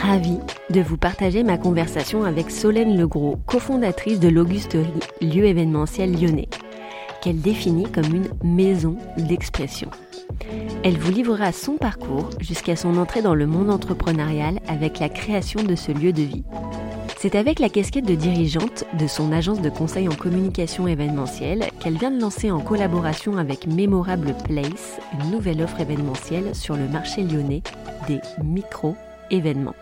ravie de vous partager ma conversation avec Solène Legros, cofondatrice de l'Augusterie, lieu événementiel lyonnais, qu'elle définit comme une maison d'expression. Elle vous livrera son parcours jusqu'à son entrée dans le monde entrepreneurial avec la création de ce lieu de vie. C'est avec la casquette de dirigeante de son agence de conseil en communication événementielle qu'elle vient de lancer en collaboration avec Memorable Place une nouvelle offre événementielle sur le marché lyonnais des micro-événements.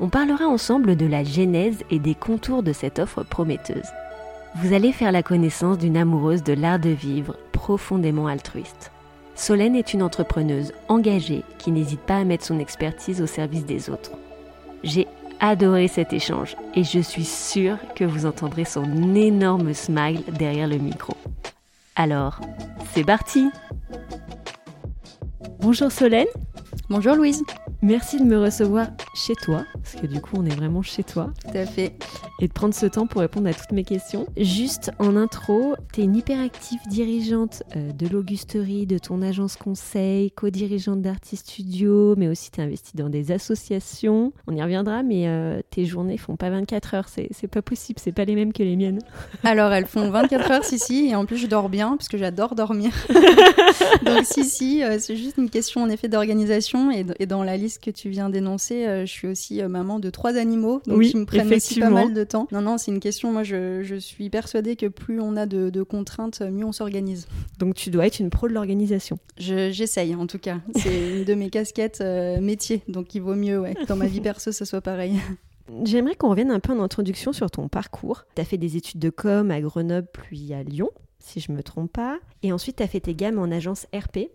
On parlera ensemble de la genèse et des contours de cette offre prometteuse. Vous allez faire la connaissance d'une amoureuse de l'art de vivre profondément altruiste. Solène est une entrepreneuse engagée qui n'hésite pas à mettre son expertise au service des autres. J'ai adoré cet échange et je suis sûre que vous entendrez son énorme smile derrière le micro. Alors, c'est parti Bonjour Solène Bonjour Louise Merci de me recevoir chez toi, parce que du coup on est vraiment chez toi. Tout à fait. Et de prendre ce temps pour répondre à toutes mes questions. Juste en intro, tu es une hyperactive dirigeante euh, de l'Augusterie, de ton agence conseil, co-dirigeante d'Artist Studio, mais aussi tu es investie dans des associations. On y reviendra, mais euh, tes journées font pas 24 heures, c'est pas possible, c'est pas les mêmes que les miennes. Alors elles font 24 heures, si, si, et en plus je dors bien, parce que j'adore dormir. Donc si, si, euh, c'est juste une question en effet d'organisation, et, et dans la liste que tu viens d'énoncer, euh, je suis aussi euh, maman de trois animaux, donc oui, qui me prennent aussi pas mal de temps. Non, non, c'est une question. Moi, je, je, suis persuadée que plus on a de, de contraintes, mieux on s'organise. Donc, tu dois être une pro de l'organisation. J'essaye, en tout cas. C'est une de mes casquettes euh, métier, donc il vaut mieux, ouais, dans ma vie perso, ça soit pareil. J'aimerais qu'on revienne un peu en introduction sur ton parcours. Tu as fait des études de com à Grenoble puis à Lyon, si je me trompe pas. Et ensuite, tu as fait tes gammes en agence RP.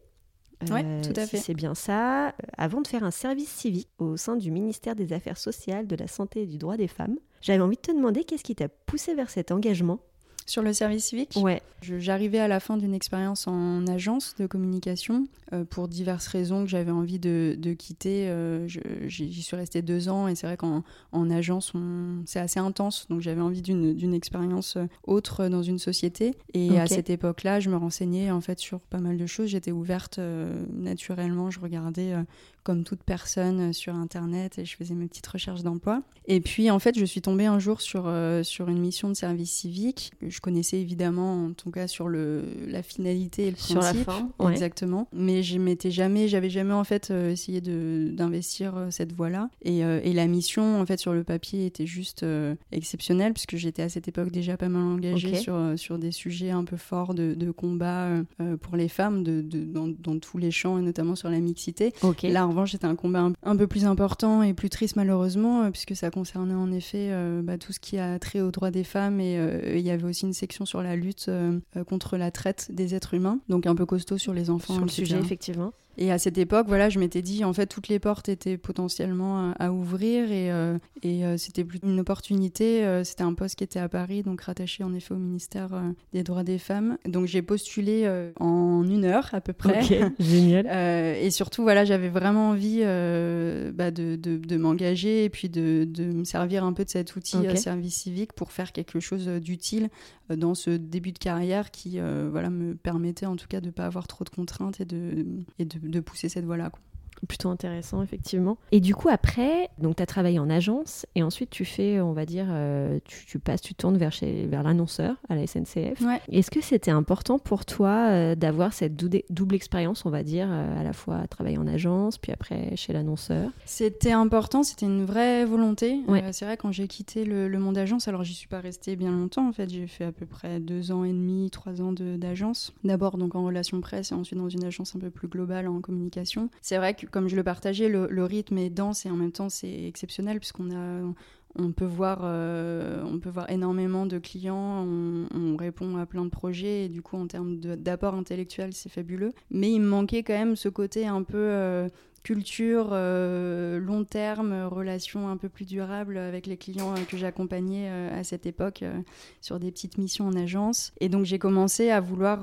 Oui, tout à fait. c'est bien ça. Avant de faire un service civique au sein du ministère des Affaires sociales, de la santé et du droit des femmes, j'avais envie de te demander qu'est-ce qui t'a poussé vers cet engagement? Sur le service civique? Ouais. J'arrivais à la fin d'une expérience en agence de communication euh, pour diverses raisons que j'avais envie de, de quitter. Euh, J'y suis restée deux ans et c'est vrai qu'en en agence, c'est assez intense. Donc j'avais envie d'une expérience euh, autre dans une société. Et okay. à cette époque-là, je me renseignais en fait sur pas mal de choses. J'étais ouverte euh, naturellement. Je regardais comme toute personne sur Internet et je faisais mes petites recherches d'emploi. Et puis, en fait, je suis tombée un jour sur, sur une mission de service civique que je connaissais évidemment, en tout cas, sur le, la finalité et le sur principe. la forme, ouais. Exactement. Mais je m'étais jamais, j'avais jamais, en fait, euh, essayé d'investir euh, cette voie-là. Et, euh, et, la mission, en fait, sur le papier était juste euh, exceptionnelle puisque j'étais à cette époque déjà pas mal engagée okay. sur, sur des sujets un peu forts de, de combat pour les femmes de, de, dans, dans, tous les champs et notamment sur la mixité. Okay. Là, en revanche, c'était un combat un, un, peu plus important et plus triste malheureusement, puisque ça concernait en effet bah, tout ce qui a trait aux droits des femmes et il y avait aussi une section sur la lutte contre la traite des êtres humains, donc un peu costaud sur les enfants. Sur le sujet, effectivement. Et à cette époque, voilà, je m'étais dit, en fait, toutes les portes étaient potentiellement à, à ouvrir et, euh, et euh, c'était plus une opportunité. Euh, c'était un poste qui était à Paris, donc rattaché en effet au ministère des droits des femmes. Donc j'ai postulé en une heure à peu près. Okay, génial. et surtout, voilà, j'avais vraiment envie bah, de, de, de m'engager et puis de, de, me servir un peu de cet outil okay. service civique pour faire quelque chose d'utile dans ce début de carrière qui voilà, me permettait en tout cas de ne pas avoir trop de contraintes et de, et de de pousser cette voie-là. Plutôt intéressant, effectivement. Et du coup, après, donc tu as travaillé en agence et ensuite tu fais, on va dire, euh, tu, tu, passes, tu tournes vers, chez, vers l'annonceur à la SNCF. Ouais. Est-ce que c'était important pour toi euh, d'avoir cette double, double expérience, on va dire, euh, à la fois travailler en agence, puis après chez l'annonceur? C'était important, c'était une vraie volonté. Ouais. c'est vrai, quand j'ai quitté le, le monde agence, alors j'y suis pas restée bien longtemps en fait, j'ai fait à peu près deux ans et demi, trois ans d'agence. D'abord donc en relation presse et ensuite dans une agence un peu plus globale en communication. C'est vrai que comme je le partageais, le, rythme est dense et en même temps c'est exceptionnel puisqu'on a on peut voir euh, on peut voir énormément de clients on, on, répond à plein de projets et du coup en termes d'apport intellectuel c'est fabuleux. Mais il me manquait quand même ce côté un peu euh, culture, long terme, relations un peu plus durables avec les clients que j'accompagnais à cette époque sur des petites missions en agence. Et donc j'ai commencé à vouloir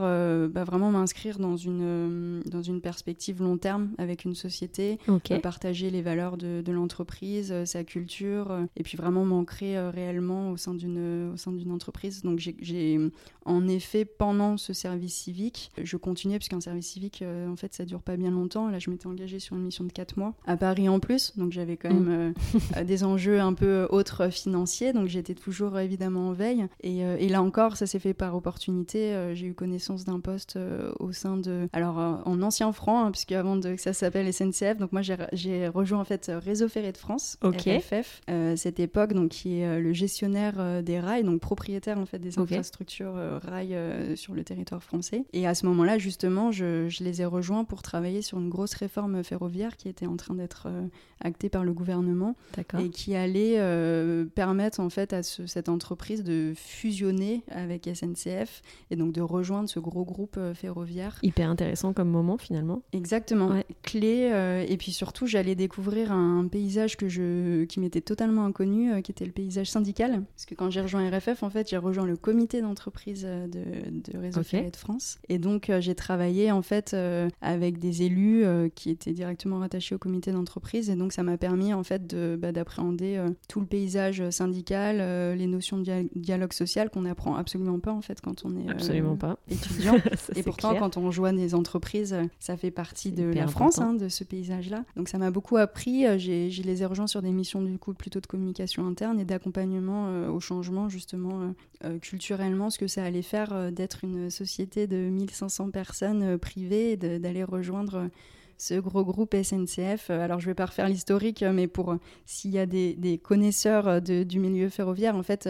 bah, vraiment m'inscrire dans une, dans une perspective long terme avec une société, partager les valeurs de, de l'entreprise, sa culture, et puis vraiment m'ancrer réellement au sein d'une au sein d'une entreprise. Donc j'ai en effet pendant ce service civique, je continuais puisqu'un service civique en fait ça dure pas bien longtemps. Là je m'étais engagée sur une mission de 4 mois à Paris en plus, donc j'avais quand mm. même euh, des enjeux un peu autres financiers, donc j'étais toujours évidemment en veille. Et, euh, et là encore, ça s'est fait par opportunité. Euh, j'ai eu connaissance d'un poste au sein de, alors en ancien franc, hein, puisque avant de, que ça s'appelle SNCF, donc moi j'ai rejoint en fait Réseau Ferré de France, okay. RFF, cette époque, donc qui est le gestionnaire des rails, donc propriétaire en fait des infrastructures rails sur le territoire français. Et à ce moment-là, justement, je, je les ai rejoints pour travailler sur une grosse réforme ferroviaire qui était en train d'être euh, actée par le gouvernement et qui allait euh, permettre en fait à cette entreprise de fusionner avec SNCF et donc de rejoindre ce gros groupe euh, ferroviaire. Hyper intéressant comme moment finalement. Exactement, clé et puis surtout j'allais découvrir un paysage que je qui m'était totalement inconnu, qui était le paysage syndical parce que quand j'ai rejoint RFF en fait j'ai rejoint le comité d'entreprise de, de, Réseau okay. de France et donc j'ai travaillé en fait avec des élus qui étaient directement rattaché au comité d'entreprise. Et donc, ça m'a permis, en fait, bah, d'appréhender euh, tout le paysage syndical, euh, les notions de dialogue social qu'on n'apprend absolument pas, en fait, quand on est absolument pas. étudiant. et pourtant, quand on joint des entreprises, ça fait partie de la France, hein, de ce paysage-là. Donc, ça m'a beaucoup appris. J'ai les ai rejoints sur des missions, du coup, plutôt de communication interne et d'accompagnement au changement, justement, culturellement, ce que ça allait faire d'être une société de 1500 personnes privées d'aller rejoindre ce gros groupe SNCF. Euh, alors, je vais pas refaire l'historique, euh, mais pour euh, s'il y a des, connaisseurs du milieu ferroviaire, en fait,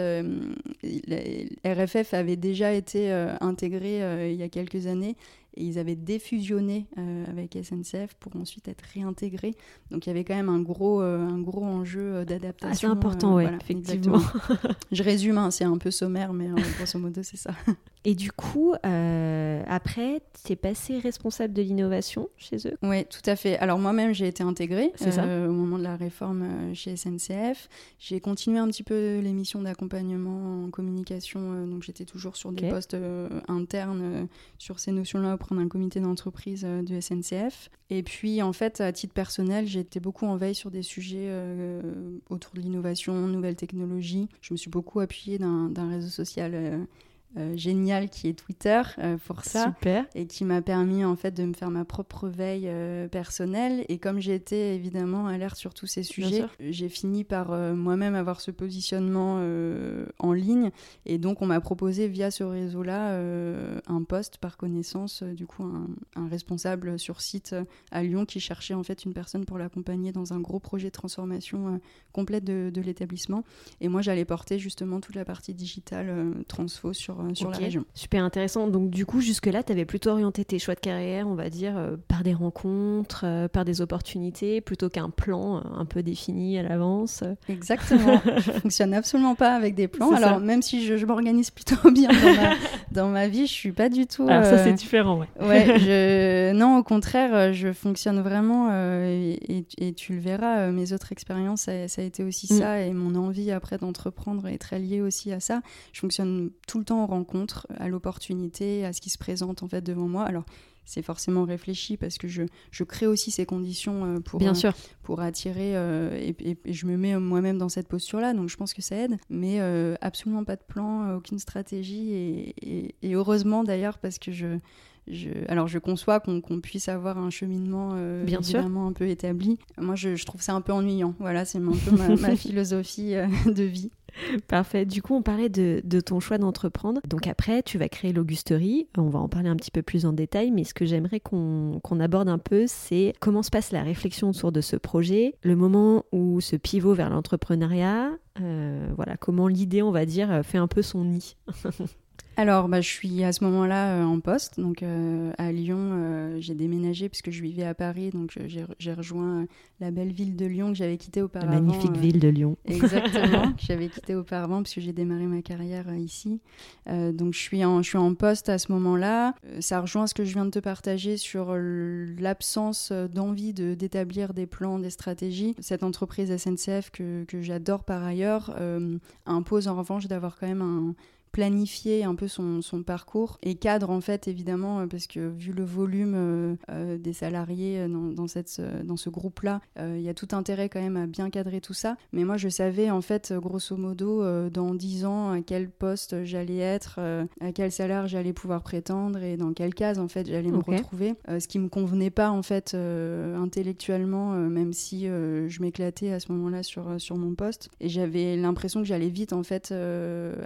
RFF avait déjà été intégré il y a quelques années et ils avaient défusionné avec SNCF pour ensuite être réintégrés. Donc il y avait quand même un gros, un gros enjeu d'adaptation. C'est important, oui, effectivement. Je résume, hein, c'est un peu sommaire, mais grosso modo, c'est ça. Et du coup, euh, après, tu es passé responsable de l'innovation chez eux? Oui, tout à fait. Alors moi-même, j'ai été intégrée euh, au moment de la réforme euh, chez SNCF. J'ai continué un petit peu les missions d'accompagnement en communication. donc j'étais toujours sur des postes internes sur ces notions-là auprès d'un comité d'entreprise de SNCF. Et puis, en fait, à titre personnel, j'ai été beaucoup en veille sur des sujets autour de l'innovation, nouvelles technologies. Je me suis beaucoup appuyée d'un réseau social euh, génial qui est Twitter euh, pour ça Super. et qui m'a permis en fait de me faire ma propre veille euh, personnelle. Et comme été évidemment alerte sur tous ces sujets j'ai fini par moi-même avoir ce positionnement en ligne. Et donc on m'a proposé via ce réseau là un poste par connaissance du coup un, responsable sur site à Lyon qui cherchait en fait une personne pour l'accompagner dans un gros projet de transformation complète de, de l'établissement. Et moi j'allais porter justement toute la partie digitale transfo sur euh, sur, la région. Super intéressant. Donc du coup, jusque-là, tu avais plutôt orienté tes choix de carrière, on va dire, euh, par des rencontres, euh, par des opportunités, plutôt qu'un plan un peu défini à l'avance. Exactement. je fonctionne absolument pas avec des plans. Alors même si je, m'organise plutôt bien dans ma, vie, je suis pas du tout... Alors ça, c'est différent, ouais. ouais je... Non, au contraire, je fonctionne vraiment, et, tu le verras, mes autres expériences, ça, a été aussi mm. ça, et mon envie après d'entreprendre est très liée aussi à ça. Je fonctionne tout le temps rencontre, à l'opportunité, à ce qui se présente en fait devant moi. Alors c'est forcément réfléchi parce que je, je, crée aussi ces conditions euh, pour, Bien sûr. pour attirer euh, et, je me mets moi-même dans cette posture-là, donc je pense que ça aide, mais euh, absolument pas de plan, aucune stratégie et, et heureusement d'ailleurs parce que je, je, alors je conçois qu'on puisse avoir un cheminement Bien évidemment un peu établi. Moi, je, je, trouve ça un peu ennuyant. Voilà, c'est un peu ma, ma philosophie de vie. Parfait. Du coup, on parlait de, ton choix d'entreprendre. Donc après, tu vas créer l'Augusterie. On va en parler un petit peu plus en détail, mais ce que j'aimerais qu'on aborde un peu, c'est comment se passe la réflexion autour de ce projet, le moment où ce pivot vers l'entrepreneuriat, euh, voilà, comment l'idée, on va dire, fait un peu son nid. Alors, bah, je suis à ce moment-là en poste, donc à Lyon. j'ai déménagé puisque je vivais à Paris, donc j'ai rejoint la belle ville de Lyon que j'avais quittée auparavant. La magnifique ville de Lyon. Exactement, que j'avais quittée auparavant puisque j'ai démarré ma carrière ici. donc, je suis, en, je suis en poste à ce moment-là. ça rejoint ce que je viens de te partager sur l'absence d'envie d'établir des plans, des stratégies. Cette entreprise SNCF que, que j'adore par ailleurs euh, impose en revanche d'avoir quand même un, planifier un peu son, son, parcours et cadre en fait évidemment euh, parce que vu le volume euh, euh, des salariés dans, dans, cette, dans ce groupe-là, il y a tout intérêt quand même à bien cadrer tout ça. Mais moi je savais en fait grosso modo dans 10 ans à quel poste j'allais être, à quel salaire j'allais pouvoir prétendre et dans quelle case en fait j'allais me retrouver. ce qui me convenait pas en fait intellectuellement même si je m'éclatais à ce moment-là sur, sur mon poste et j'avais l'impression que j'allais vite en fait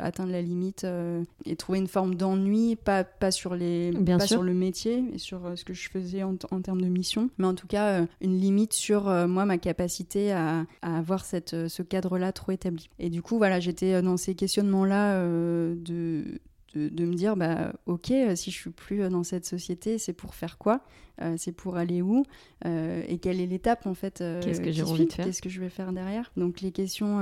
atteindre la limite euh, et trouver une forme d'ennui, pas, pas, sur, les, pas sur le métier et sur euh, ce que je faisais en, termes de mission, mais en tout cas euh, une limite sur moi, ma capacité à, à avoir cette, ce cadre-là trop établi. Et du coup, voilà, j'étais dans ces questionnements-là de, de, de, me dire bah ok si je suis plus dans cette société c'est pour faire quoi? Euh, c'est pour aller où euh, et quelle est l'étape en fait euh, Qu'est-ce que j'ai envie de faire Qu'est-ce que je vais faire derrière Donc les questions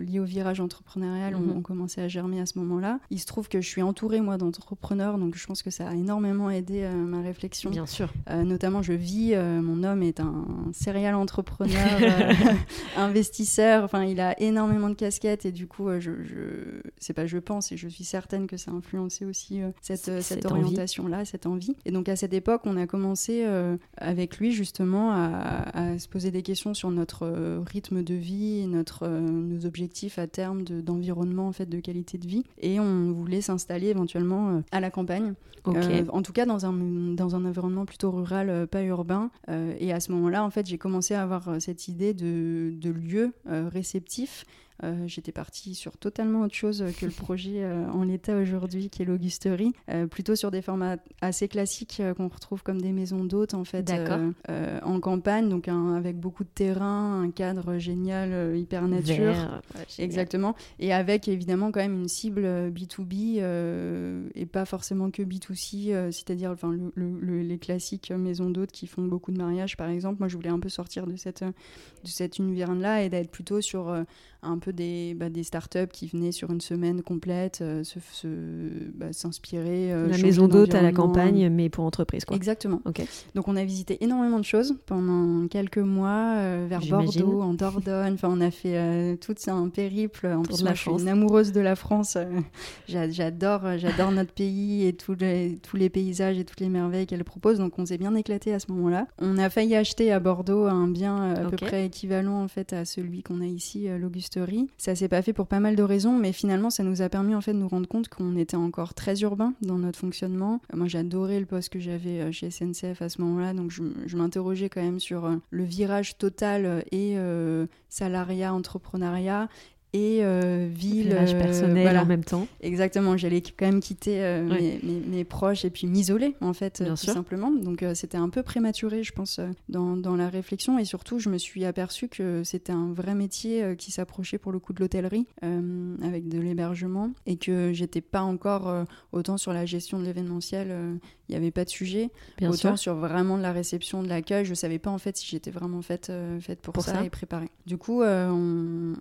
liées au virage entrepreneurial mhm. ont, commencé à germer à ce moment-là. Il se trouve que je suis entourée moi d'entrepreneurs, donc je pense que ça a énormément aidé ma réflexion. Bien sûr. notamment, je vis. mon homme est un serial entrepreneur, investisseur. Enfin, il a énormément de casquettes et du coup, je, je... c'est pas je pense et je suis certaine que ça a influencé aussi cette, cette orientation-là, cette envie. Et donc à cette époque, on a commencé euh, avec lui justement à, se poser des questions sur notre euh, rythme de vie, notre, euh, nos objectifs à terme d'environnement, en fait, de qualité de vie. Et on voulait s'installer éventuellement à la campagne. en tout cas, dans un, dans un environnement plutôt rural, pas urbain. et à ce moment-là, en fait, j'ai commencé à avoir cette idée de, de lieu réceptif euh, j'étais partie sur totalement autre chose que le projet euh, en l'état aujourd'hui, qui est l'Augusterie, euh, plutôt sur des formats assez classiques qu'on retrouve comme des maisons d'hôtes en fait, en campagne, donc avec beaucoup de terrain, un cadre génial, hyper nature, exactement, et avec évidemment quand même une cible B2B et pas forcément que B2C, c'est-à-dire enfin les classiques maisons d'hôtes qui font beaucoup de mariages par exemple. Moi, je voulais un peu sortir de cette de cet univers-là et d'être plutôt sur un peu des, bah, des startups qui venaient sur une semaine complète euh, se, bah, s'inspirer. Euh, la maison d'hôte à la campagne, mais pour entreprise. Quoi. Exactement. Donc on a visité énormément de choses pendant quelques mois, euh, vers Bordeaux, en Dordogne. enfin, on a fait tout un périple. En plus, moi, je suis une amoureuse de la France. j'adore, j'adore notre pays et tous les, tous les paysages et toutes les merveilles qu'elle propose. Donc on s'est bien éclaté à ce moment-là. On a failli acheter à Bordeaux un bien à peu près équivalent en fait à celui qu'on a ici, l'Auguste ça s'est pas fait pour pas mal de raisons, mais finalement, ça nous a permis en fait de nous rendre compte qu'on était encore très urbain dans notre fonctionnement. Moi, j'adorais le poste que j'avais euh, chez SNCF à ce moment-là, donc je, m'interrogeais quand même sur euh, le virage total et euh, salariat, entrepreneuriat et euh, ville euh, personnel en même temps. Exactement j'allais quand même quitter euh, mes, mes, proches et puis m'isoler en fait tout simplement. Donc c'était un peu prématuré je pense dans, dans, la réflexion et surtout je me suis aperçue que c'était un vrai métier qui s'approchait pour le coup de l'hôtellerie avec de l'hébergement et que j'étais pas encore autant sur la gestion de l'événementiel il n'y avait pas de sujet. Bien autant sur vraiment de la réception de l'accueil je savais pas en fait si j'étais vraiment faite faite pour, ça, et préparée. Du coup on,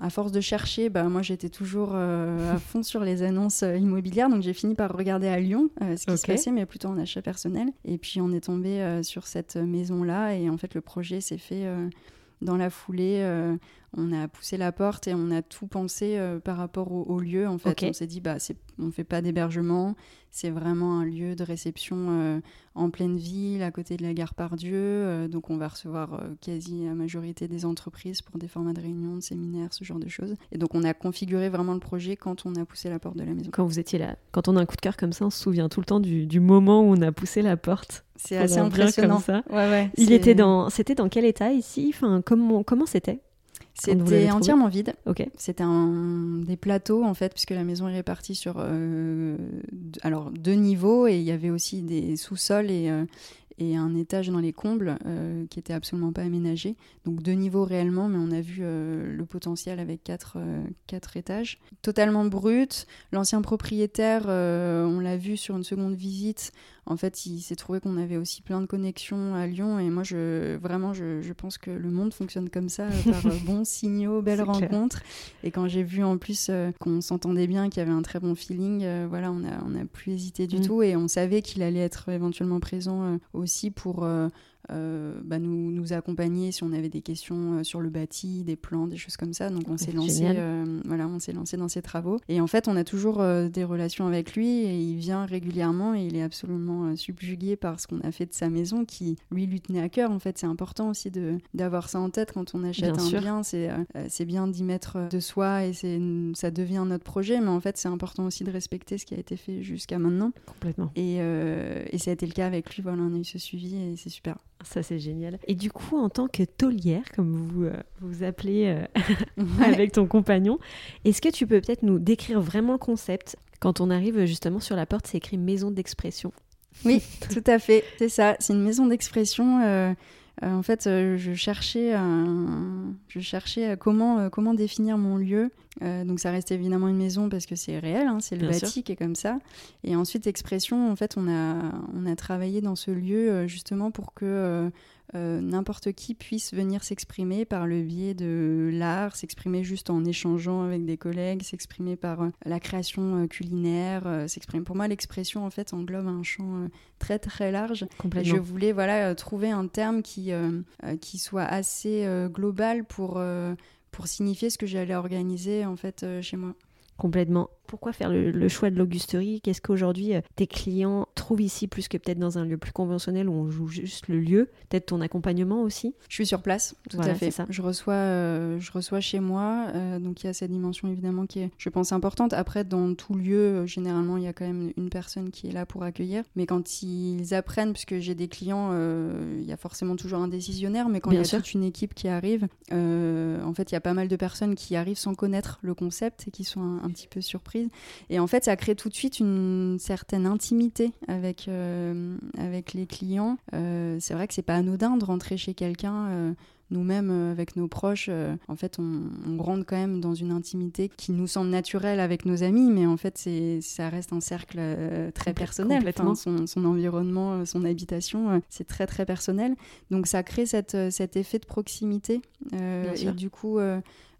à force de chercher, bah, moi j'étais toujours euh, à fond sur les annonces euh, immobilières, donc j'ai fini par regarder à Lyon euh, ce qui se passait, mais plutôt en achat personnel. Et puis on est tombé sur cette maison-là, et en fait le projet s'est fait dans la foulée on a poussé la porte et on a tout pensé euh, par rapport au, lieu. En fait, on s'est dit, bah, on ne fait pas d'hébergement, c'est vraiment un lieu de réception euh, en pleine ville, à côté de la gare Pardieu. Euh, donc, on va recevoir quasi la majorité des entreprises pour des formats de réunions, de séminaires, ce genre de choses. Et donc, on a configuré vraiment le projet quand on a poussé la porte de la maison. Quand vous étiez là, quand on a un coup de cœur comme ça, on se souvient tout le temps du, moment où on a poussé la porte. C'est assez impressionnant. ça. Il était dans, c'était dans quel état ici? Enfin, comment, comment c'était? C'était entièrement vide. C'était un des plateaux en fait, puisque la maison est répartie sur euh, alors deux niveaux et il y avait aussi des sous-sols et, euh, et un étage dans les combles qui était absolument pas aménagé. Donc deux niveaux réellement, mais on a vu le potentiel avec quatre, quatre étages. Totalement brut. L'ancien propriétaire, on l'a vu sur une seconde visite, en fait, il s'est trouvé qu'on avait aussi plein de connexions à Lyon. Et moi, je, vraiment, je, pense que le monde fonctionne comme ça, euh, par euh, bons signaux, belles rencontres. Et quand j'ai vu en plus euh, qu'on s'entendait bien, qu'il y avait un très bon feeling, voilà, on n'a on a plus hésité du mm. tout. Et on savait qu'il allait être éventuellement présent aussi pour bah, nous, nous accompagner si on avait des questions euh, sur le bâti, des plans, des choses comme ça. Donc on s'est lancé, euh, voilà, on s'est lancé dans ces travaux. Et en fait, on a toujours des relations avec lui et il vient régulièrement et il est absolument subjugué par ce qu'on a fait de sa maison qui lui lui tenait à cœur. En fait, c'est important aussi de d'avoir ça en tête quand on achète un bien. C'est c'est bien d'y mettre de soi et c'est ça devient notre projet, mais en fait, c'est important aussi de respecter ce qui a été fait jusqu'à maintenant. Complètement. Et, et ça a été le cas avec lui. Voilà, on a eu ce suivi et c'est super. Ça, c'est génial. Et du coup, en tant que taulière, comme vous euh, vous appelez euh, avec ton compagnon, est-ce que tu peux peut-être nous décrire vraiment le concept Quand on arrive justement sur la porte, c'est écrit maison d'expression? Oui, tout à fait. C'est ça. C'est une maison d'expression. Euh, en fait, je cherchais, je cherchais comment, comment définir mon lieu. donc, ça reste évidemment une maison parce que c'est réel, hein, c'est le bâti qui est comme ça. Et ensuite, expression, en fait, on a, on a travaillé dans ce lieu justement pour que euh, n'importe qui puisse venir s'exprimer par le biais de l'art, s'exprimer juste en échangeant avec des collègues, s'exprimer par euh, la création euh, culinaire, s'exprimer. Pour moi, l'expression en fait englobe un champ très très large. je voulais voilà trouver un terme qui qui soit assez global pour pour signifier ce que j'allais organiser en fait chez moi. Complètement. Pourquoi faire le, choix de l'augusterie? Qu'est-ce qu'aujourd'hui euh, tes clients trouvent ici plus que peut-être dans un lieu plus conventionnel où on joue juste le lieu? Peut-être ton accompagnement aussi? Je suis sur place, tout à fait. Ça. Je, reçois, euh, je reçois chez moi, euh, donc il y a cette dimension évidemment qui est, je pense, importante. Après, dans tout lieu, généralement, il y a quand même une personne qui est là pour accueillir. Mais quand ils apprennent, puisque j'ai des clients, il y a forcément toujours un décisionnaire, mais quand il y a toute une équipe qui arrive, en fait, il y a pas mal de personnes qui arrivent sans connaître le concept et qui sont un, un petit peu surprises et en fait, ça crée tout de suite une certaine intimité avec, euh, avec les clients. Euh, c'est vrai que c'est pas anodin de rentrer chez quelqu'un. Euh, nous-mêmes, avec nos proches, en fait, on, rentre quand même dans une intimité qui nous semble naturelle avec nos amis, mais en fait, c'est, ça reste un cercle très personnel. son, son, environnement, son habitation, c'est très, très personnel. Donc, ça crée cette, cet effet de proximité. et du coup,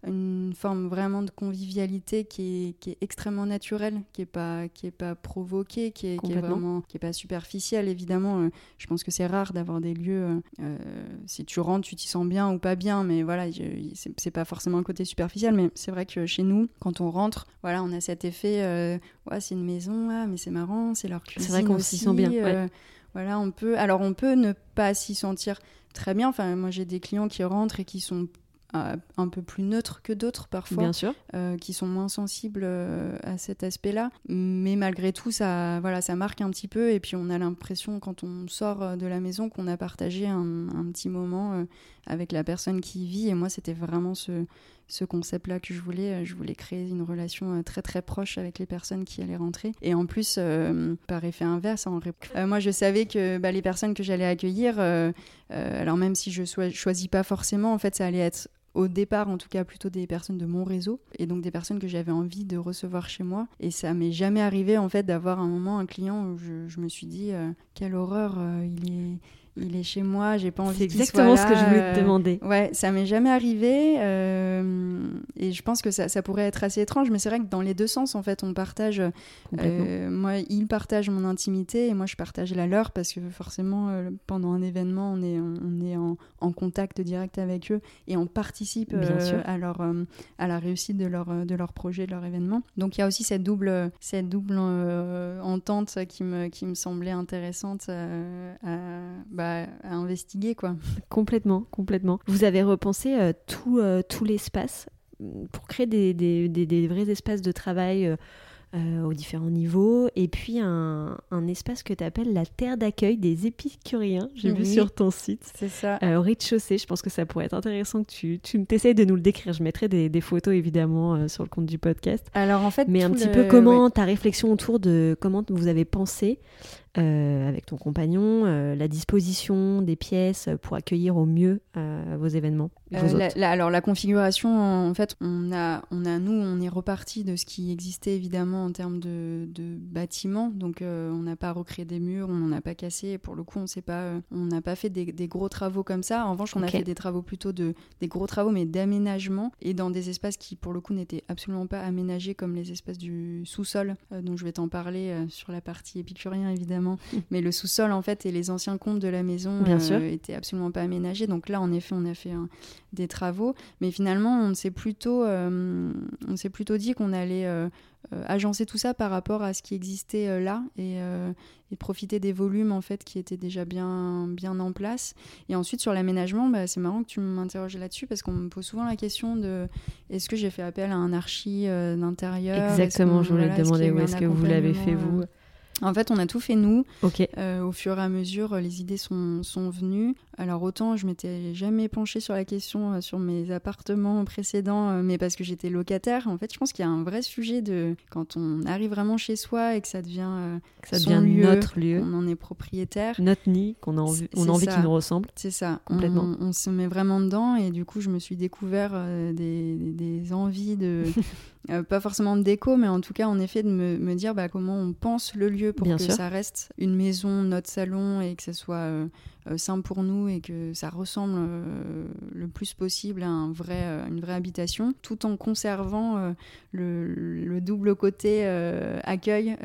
une forme vraiment de convivialité qui est, qui est extrêmement naturelle, qui est pas qui est pas provoquée, qui est, qui est vraiment qui est pas superficielle évidemment. Euh, je pense que c'est rare d'avoir des lieux euh, euh, si tu rentres, tu t'y sens bien ou pas bien, mais voilà, c'est pas forcément un côté superficiel, mais c'est vrai que chez nous, quand on rentre, voilà, on a cet effet, ouais, c'est une maison, ah, mais c'est marrant, c'est leur cuisine. C'est vrai qu'on s'y sent bien. Voilà, on peut. Alors, on peut ne pas s'y sentir très bien. Enfin, moi, j'ai des clients qui rentrent et qui sont un peu plus neutres que d'autres parfois, Bien sûr. Euh, qui sont moins sensibles euh, à cet aspect-là. Mais malgré tout, ça, voilà, ça marque un petit peu. Et puis on a l'impression quand on sort euh, de la maison qu'on a partagé un, petit moment avec la personne qui y vit. Et moi, c'était vraiment ce, ce concept-là que je voulais. Je voulais créer une relation très très proche avec les personnes qui allaient rentrer. Et en plus, par effet inverse, moi je savais que bah, les personnes que j'allais accueillir, alors même si je choisis pas forcément, en fait, ça allait être au départ en tout cas plutôt des personnes de mon réseau et donc des personnes que j'avais envie de recevoir chez moi. Et ça m'est jamais arrivé en fait d'avoir un moment un client où je, me suis dit euh, quelle horreur euh, il est il est chez moi, j'ai pas envie C'est exactement ce que je voulais te euh, demander. Ouais, ça m'est jamais arrivé euh, et je pense que ça, ça, pourrait être assez étrange, mais c'est vrai que dans les deux sens, en fait, on partage. Euh, moi, ils partagent mon intimité et moi, je partage la leur parce que forcément, pendant un événement, on est, on est en, en, contact direct avec eux et on participe à, leur, à la réussite de leur, de leur projet, de leur événement. Donc, il y a aussi cette double, cette double entente qui me, qui me semblait intéressante à, bah, à, investiguer. quoi. Complètement, complètement. Vous avez repensé euh, tout, euh, tout l'espace mm, pour créer des, des, des, vrais espaces de travail euh, euh, aux différents niveaux. Et puis un, un espace que tu appelles la terre d'accueil des épicuriens. J'ai vu sur ton site. C'est ça. Euh, au rez-de-chaussée, je pense que ça pourrait être intéressant que tu, tu t'essayes de nous le décrire. Je mettrai des, des photos évidemment euh, sur le compte du podcast. Alors en fait, mais un petit peu comment ta réflexion autour de comment vous avez pensé avec ton compagnon, la disposition des pièces pour accueillir au mieux vos événements Alors la configuration, en fait, on a, on a, nous, on est reparti de ce qui existait évidemment en termes de, de bâtiments. Donc on n'a pas recréé des murs, on n'en a pas cassé. Pour le coup, on sait pas, on n'a pas fait des, des, gros travaux comme ça. En revanche, on a fait des travaux plutôt de des gros travaux, mais d'aménagement et dans des espaces qui, pour le coup, n'étaient absolument pas aménagés comme les espaces du sous-sol, euh, dont je vais t'en parler euh, sur la partie épicurien évidemment. Mais le sous-sol, en fait, et les anciens comptes de la maison Bien euh, étaient absolument pas aménagés. Donc là, en effet, on a fait des travaux, mais finalement, on s'est plutôt, on s'est plutôt dit qu'on allait euh, agencer tout ça par rapport à ce qui existait euh, là euh, et, profiter des volumes en fait qui étaient déjà bien, bien en place. Et ensuite sur l'aménagement, bah, c'est marrant que tu m'interroges là-dessus parce qu'on me pose souvent la question de est-ce que j'ai fait appel à un archi d'intérieur? Exactement, je voulais te demander où est-ce que vous l'avez fait vous? En fait, on a tout fait nous. Euh, au fur et à mesure, les idées sont, sont venues. Alors autant je m'étais jamais penchée sur la question euh, sur mes appartements précédents, euh, mais parce que j'étais locataire. En fait, je pense qu'il y a un vrai sujet de quand on arrive vraiment chez soi et que ça devient, ça devient lieu, notre lieu, on en est propriétaire, notre nid, qu'on a envie, on a envie qu'il nous ressemble. C'est ça, complètement. On, se met vraiment dedans et du coup, je me suis découvert des, des, envies de pas forcément de déco, mais en tout cas, en effet, de me, me dire bah, comment on pense le lieu pour que ça reste une maison, notre salon et que ce soit euh, euh, simple pour nous et que ça ressemble euh, le plus possible à un vrai, une vraie habitation, tout en conservant le, double côté accueil.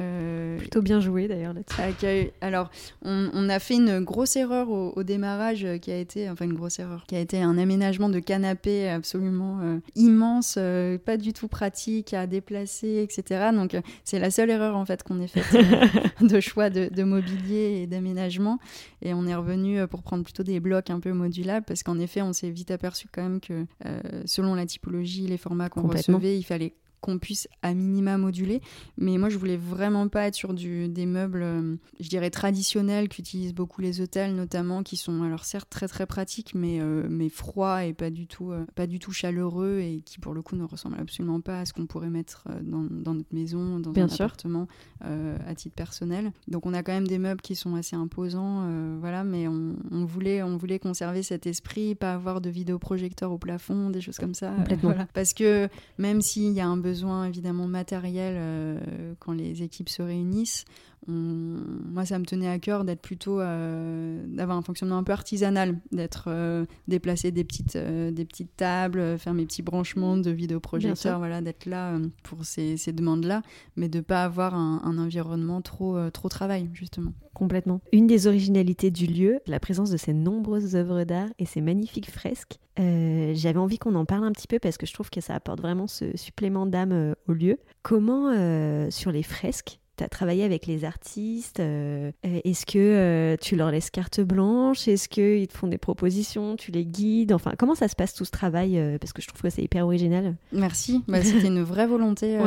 Plutôt bien joué d'ailleurs là-dessus. Accueil. Alors, on, a fait une grosse erreur au, démarrage qui a été, enfin une grosse erreur, qui a été un aménagement de canapé absolument immense, pas du tout pratique à déplacer, etc. Donc, c'est la seule erreur en fait qu'on ait faite de choix de, mobilier et d'aménagement. Et on est revenu euh, pour prendre plutôt des blocs un peu modulables parce qu'en effet, on s'est vite aperçu quand même que euh, selon la typologie, les formats qu'on recevait, il fallait qu'on puisse à minima moduler. Mais moi, je voulais vraiment pas être sur du, des meubles, euh, je dirais, traditionnels qu'utilisent beaucoup les hôtels, notamment, qui sont alors certes très très pratiques, mais, euh, mais froids et pas du, tout, euh, pas du tout chaleureux et qui, pour le coup, ne ressemblent absolument pas à ce qu'on pourrait mettre dans, dans, notre maison, dans un appartement, à titre personnel. Donc, on a quand même des meubles qui sont assez imposants, voilà, mais on, on, voulait, on voulait conserver cet esprit, pas avoir de vidéoprojecteur au plafond, des choses comme ça. Voilà. Parce que même s'il y a un besoin évidemment matériel euh, quand les équipes se réunissent. Moi, ça me tenait à cœur d'être plutôt euh, d'avoir un fonctionnement un peu artisanal, d'être euh, déplacer des petites des petites tables, faire mes petits branchements de vidéoprojecteurs, voilà, d'être là pour ces, ces demandes-là, mais de pas avoir un, un environnement trop trop travail justement. Complètement. Une des originalités du lieu, la présence de ces nombreuses œuvres d'art et ces magnifiques fresques. Euh, j'avais envie qu'on en parle un petit peu parce que je trouve que ça apporte vraiment ce supplément d'âme euh, au lieu. Comment, euh, sur les fresques, tu as travaillé avec les artistes Est-ce que tu leur laisses carte blanche? Est-ce qu'ils te font des propositions? Tu les guides? Enfin, comment ça se passe tout ce travail Parce que je trouve que c'est hyper original. Merci. Bah, C'était une vraie volonté.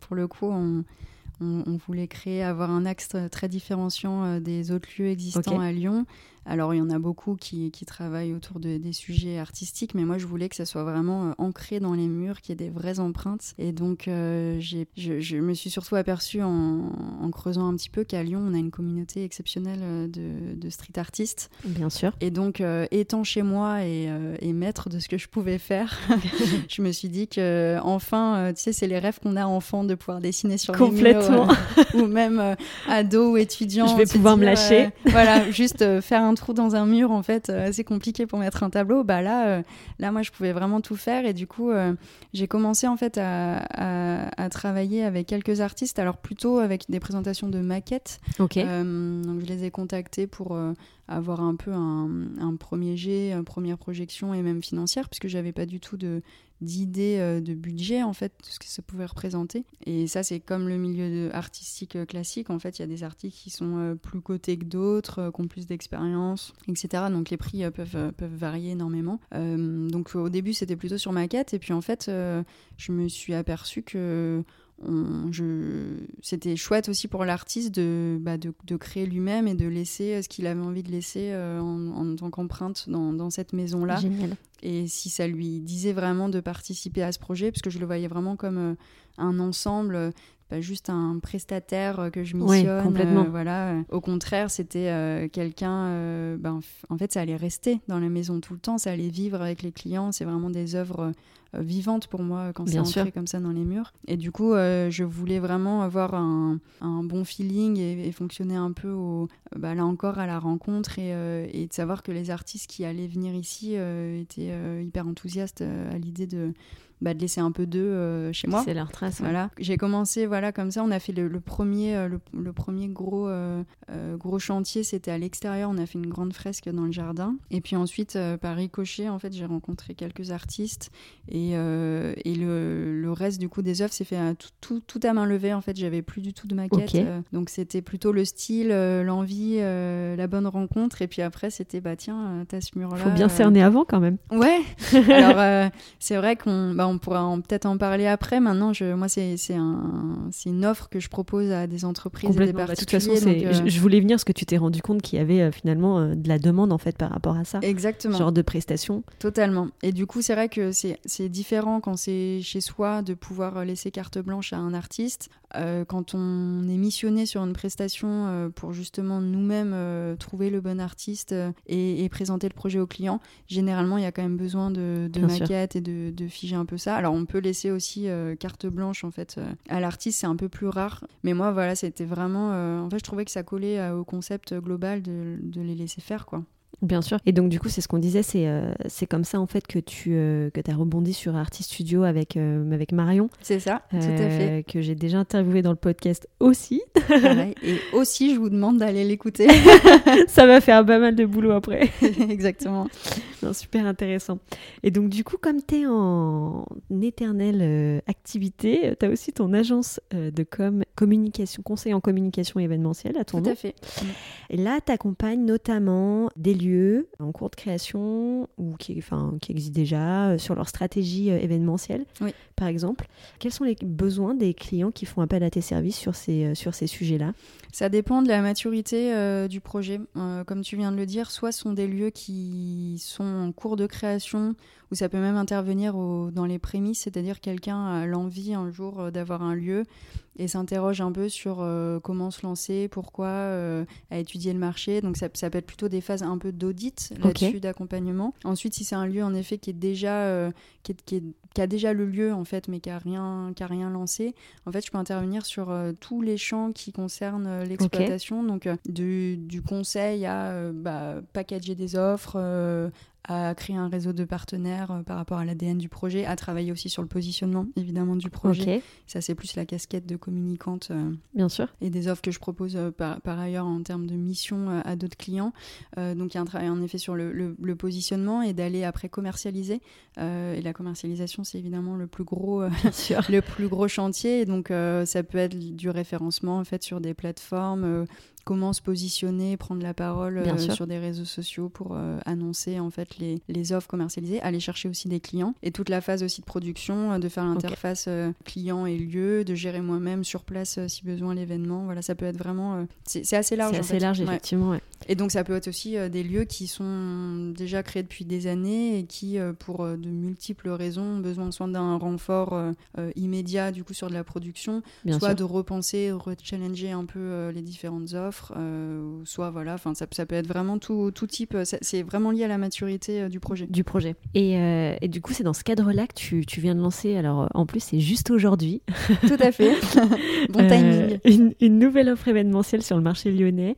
Pour le coup, on on, voulait créer, avoir un axe très différenciant euh, des autres lieux existants à Lyon. Alors, il y en a beaucoup qui, travaillent autour de, des sujets artistiques, mais moi, je voulais que ça soit vraiment euh, ancré dans les murs, qu'il y ait des vraies empreintes. Et donc, euh, je, me suis surtout aperçue en, creusant un petit peu qu'à Lyon, on a une communauté exceptionnelle euh, de, street artistes. Bien sûr. Et donc, étant chez moi et, maître de ce que je pouvais faire, je me suis dit que, enfin, tu sais, c'est les rêves qu'on a enfant de pouvoir dessiner sur Complètement. les murs, ou même ado ou étudiant. Je vais pouvoir me lâcher. voilà, juste faire un trou dans un mur en fait euh, assez compliqué pour mettre un tableau bah là euh, là moi je pouvais vraiment tout faire. Et du coup euh, j'ai commencé en fait à, travailler avec quelques artistes. Alors plutôt avec des présentations de maquettes. Donc je les ai contactés pour avoir un peu un, un, premier jet, une première projection et même financière, puisque j'avais pas du tout de, d'idées euh, de budget en fait de ce que ça pouvait représenter. Et ça c'est comme le milieu artistique euh, classique. En fait il y a des artistes qui sont euh, plus cotés que d'autres qui ont plus d'expérience etc donc les prix peuvent, peuvent varier énormément. Donc au début c'était plutôt sur maquette. Et puis en fait je me suis aperçu que c'était chouette aussi pour l'artiste de, bah, de, de, créer lui-même et de laisser ce qu'il avait envie de laisser en, en, tant qu'empreinte dans, dans, cette maison-là. Et si ça lui disait vraiment de participer à ce projet, parce que je le voyais vraiment comme un ensemble, pas juste un prestataire que je missionne. complètement. voilà. Au contraire, c'était quelqu'un. Ben, en fait, ça allait rester dans la maison tout le temps, ça allait vivre avec les clients. C'est vraiment des œuvres euh, vivante pour moi quand c'est entré comme ça dans les murs. Et du coup, euh, je voulais vraiment avoir un, bon feeling et, fonctionner un peu au, bah, là encore à la rencontre et, euh, et, de savoir que les artistes qui allaient venir ici étaient hyper enthousiastes à l'idée de bah, de laisser un peu d'eux euh, chez moi. C'est leur trace. Voilà. J'ai commencé voilà comme ça. On a fait le, premier euh, le, premier gros euh, gros chantier. C'était à l'extérieur. On a fait une grande fresque dans le jardin. Et puis ensuite par ricochet en fait j'ai rencontré quelques artistes et, et le, le, reste du coup des œuvres s'est fait à tout, tout, à main levée en fait. J'avais plus du tout de maquette. donc c'était plutôt le style, l'envie, la bonne rencontre. Et puis après c'était bah tiens t'as ce mur là. Faut bien cerner avant quand même. Ouais. Alors c'est vrai qu'on bah, on pourra peut-être en parler après. Maintenant, je, moi, c'est un, une offre que je propose à des entreprises et des particuliers. Bah, de toute façon, euh, je, voulais venir parce que tu t'es rendu compte qu'il y avait euh, finalement euh, de la demande en fait par rapport à ça. Exactement. Genre de prestations. Totalement. Et du coup, c'est vrai que c'est différent quand c'est chez soi de pouvoir laisser carte blanche à un artiste. Quand on est missionné sur une prestation pour justement nous-mêmes trouver le bon artiste et, présenter le projet au client, généralement, il y a quand même besoin de, de maquettes et de, de figer un peu ça. Alors on peut laisser aussi euh, carte blanche en fait euh, à l'artiste, c'est un peu plus rare. Mais moi voilà, c'était vraiment, euh, en fait je trouvais que ça collait au concept global de, de les laisser faire quoi. Bien sûr. Et donc, du coup, c'est ce qu'on disait, c'est euh, c'est comme ça, en fait, que tu euh, que as rebondi sur Artist Studio avec, euh, avec Marion. C'est ça, tout à fait. Que j'ai déjà interviewé dans le podcast aussi. Et aussi, je vous demande d'aller l'écouter. ça va faire pas mal de boulot après. Exactement. super intéressant. Et donc, du coup, comme tu es en éternelle activité, tu as aussi ton agence de com communication, conseil en communication événementielle à ton Tout à fait. Et là, tu accompagnes notamment des lieux en cours de création ou qui, enfin, qui existent déjà euh, sur leur stratégie euh, événementielle, par exemple. Quels sont les besoins des clients qui font appel à tes services sur ces, euh, sur ces sujets-là? Ça dépend de la maturité du projet. comme tu viens de le dire, soit ce sont des lieux qui sont en cours de création ou ça peut même intervenir dans les prémices, c'est-à-dire quelqu'un a l'envie un jour d'avoir un lieu et s'interroge un peu sur euh, comment se lancer, pourquoi, euh, à étudier le marché. Donc ça, ça, peut être plutôt des phases un peu d'audit là-dessus, d'accompagnement. Ensuite, si c'est un lieu en effet qui est déjà, euh, qui, qui, a déjà le lieu en fait, mais qui a rien, qui a rien lancé, en fait, je peux intervenir sur tous les champs qui concernent l'exploitation. Donc du, du, conseil à bah, packager des offres, à créer un réseau de partenaires euh, par rapport à l'ADN du projet, à travailler aussi sur le positionnement évidemment du projet. Ça c'est plus la casquette de communicante. Euh, Bien sûr. Et des offres que je propose euh, par, par, ailleurs en termes de mission à d'autres clients. donc il y a un travail en effet sur le, le, positionnement et d'aller après commercialiser. et la commercialisation c'est évidemment le plus gros, le plus gros chantier. Et donc ça peut être du référencement en fait sur des plateformes comment se positionner, prendre la parole euh, sur des réseaux sociaux pour euh, annoncer en fait les, les, offres commercialisées, aller chercher aussi des clients et toute la phase aussi de production, euh, de faire l'interface client et lieu, de gérer moi-même sur place si besoin l'événement. Voilà, ça peut être vraiment c'est assez large. C'est assez large effectivement. Et donc ça peut être aussi des lieux qui sont déjà créés depuis des années et qui pour de multiples raisons ont besoin soit d'un renfort immédiat du coup sur de la production, soit de repenser, rechallenger un peu les différentes offres euh, soit voilà, enfin ça, ça, peut être vraiment tout, tout type. C'est vraiment lié à la maturité euh, du projet. Du projet. Et, euh, et du coup, c'est dans ce cadre-là que tu, tu, viens de lancer. Alors en plus, c'est juste aujourd'hui. Tout à fait. bon timing. Une, une, nouvelle offre événementielle sur le marché lyonnais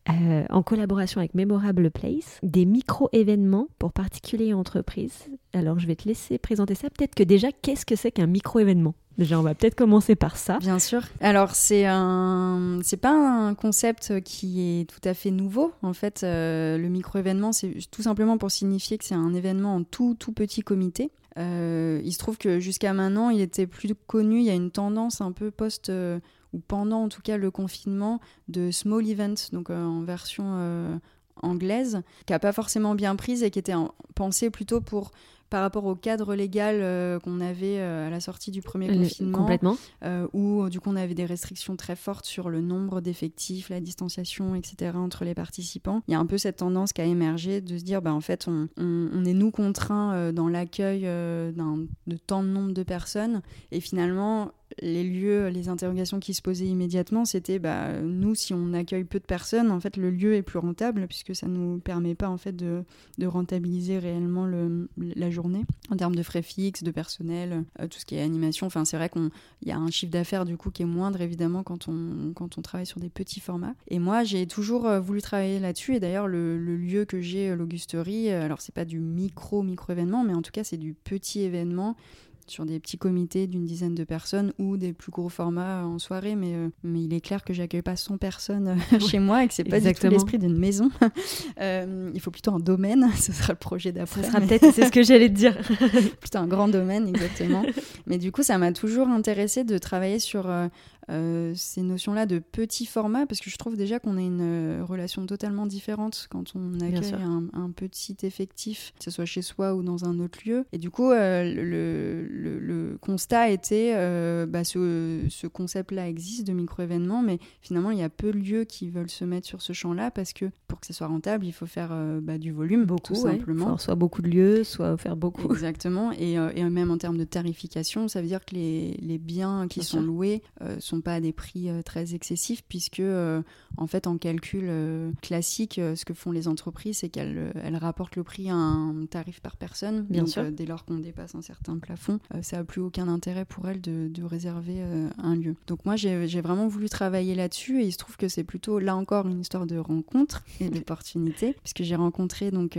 en collaboration avec Memorable Place, des micro-événements pour particuliers et entreprises. Alors je vais te laisser présenter ça. Peut-être que déjà, qu'est-ce que c'est qu'un micro-événement? Déjà, on va peut-être commencer par ça. Bien sûr. Alors, c'est un, c'est pas un concept qui est tout à fait nouveau. En fait, euh, le micro-événement, c'est tout simplement pour signifier que c'est un événement en tout, tout petit comité. Euh, il se trouve que jusqu'à maintenant, il était plus connu. Il y a une tendance un peu post euh, ou pendant en tout cas le confinement de small events, donc en version anglaise, qui a pas forcément bien prise et qui était pensée plutôt pour par rapport au cadre légal euh, qu'on avait euh, à la sortie du premier confinement, complètement. Euh, où du coup on avait des restrictions très fortes sur le nombre d'effectifs, la distanciation, etc. entre les participants. Il y a un peu cette tendance qui a émergé de se dire, bah, en fait, on, on, est nous contraints dans l'accueil de tant de nombre de personnes, et finalement les lieux, les interrogations qui se posaient immédiatement, c'était bah, nous, si on accueille peu de personnes, en fait, le lieu est plus rentable puisque ça nous permet pas en fait de, rentabiliser réellement le, la journée en termes de frais fixes, de personnel, euh, tout ce qui est animation. Enfin, c'est vrai qu'il y a un chiffre d'affaires du coup qui est moindre évidemment quand on, quand on travaille sur des petits formats. Et moi, j'ai toujours euh, voulu travailler là-dessus. Et d'ailleurs, le, le, lieu que j'ai, l'Augusterie, alors c'est pas du micro micro événement, mais en tout cas c'est du petit événement sur des petits comités d'une dizaine de personnes ou des plus gros formats en soirée, mais, euh, mais il est clair que j'accueille pas 100 personnes euh, chez moi et que c'est pas du tout l'esprit d'une maison. euh, il faut plutôt un domaine, ce sera le projet d'après. Ce sera peut-être, c'est ce que j'allais te dire. plutôt un grand domaine, exactement. mais du coup, ça m'a toujours intéressé de travailler sur euh, ces notions-là de petit format, parce que je trouve déjà qu'on a une euh, relation totalement différente quand on accueille un, un, petit effectif, que ce soit chez soi ou dans un autre lieu. Et du coup, euh, le, le, le, constat était, euh, bah, ce, ce concept-là existe de micro-événements, mais finalement, il y a peu de lieux qui veulent se mettre sur ce champ-là, parce que pour que ce soit rentable, il faut faire bah, du volume, beaucoup, tout simplement. Ouais. soit beaucoup de lieux, soit faire beaucoup. Exactement. Et, et, même en termes de tarification, ça veut dire que les, les biens qui Bien sont sûr. loués sont pas à des prix euh, très excessifs puisque euh, en fait en calcul euh, classique ce que font les entreprises c'est qu'elles elles rapportent le prix à un tarif par personne Bien donc sûr. dès lors qu'on dépasse un certain plafond ça n'a plus aucun intérêt pour elles de, de réserver un lieu donc moi j'ai vraiment voulu travailler là-dessus et il se trouve que c'est plutôt là encore une histoire de rencontre et d'opportunité puisque j'ai rencontré donc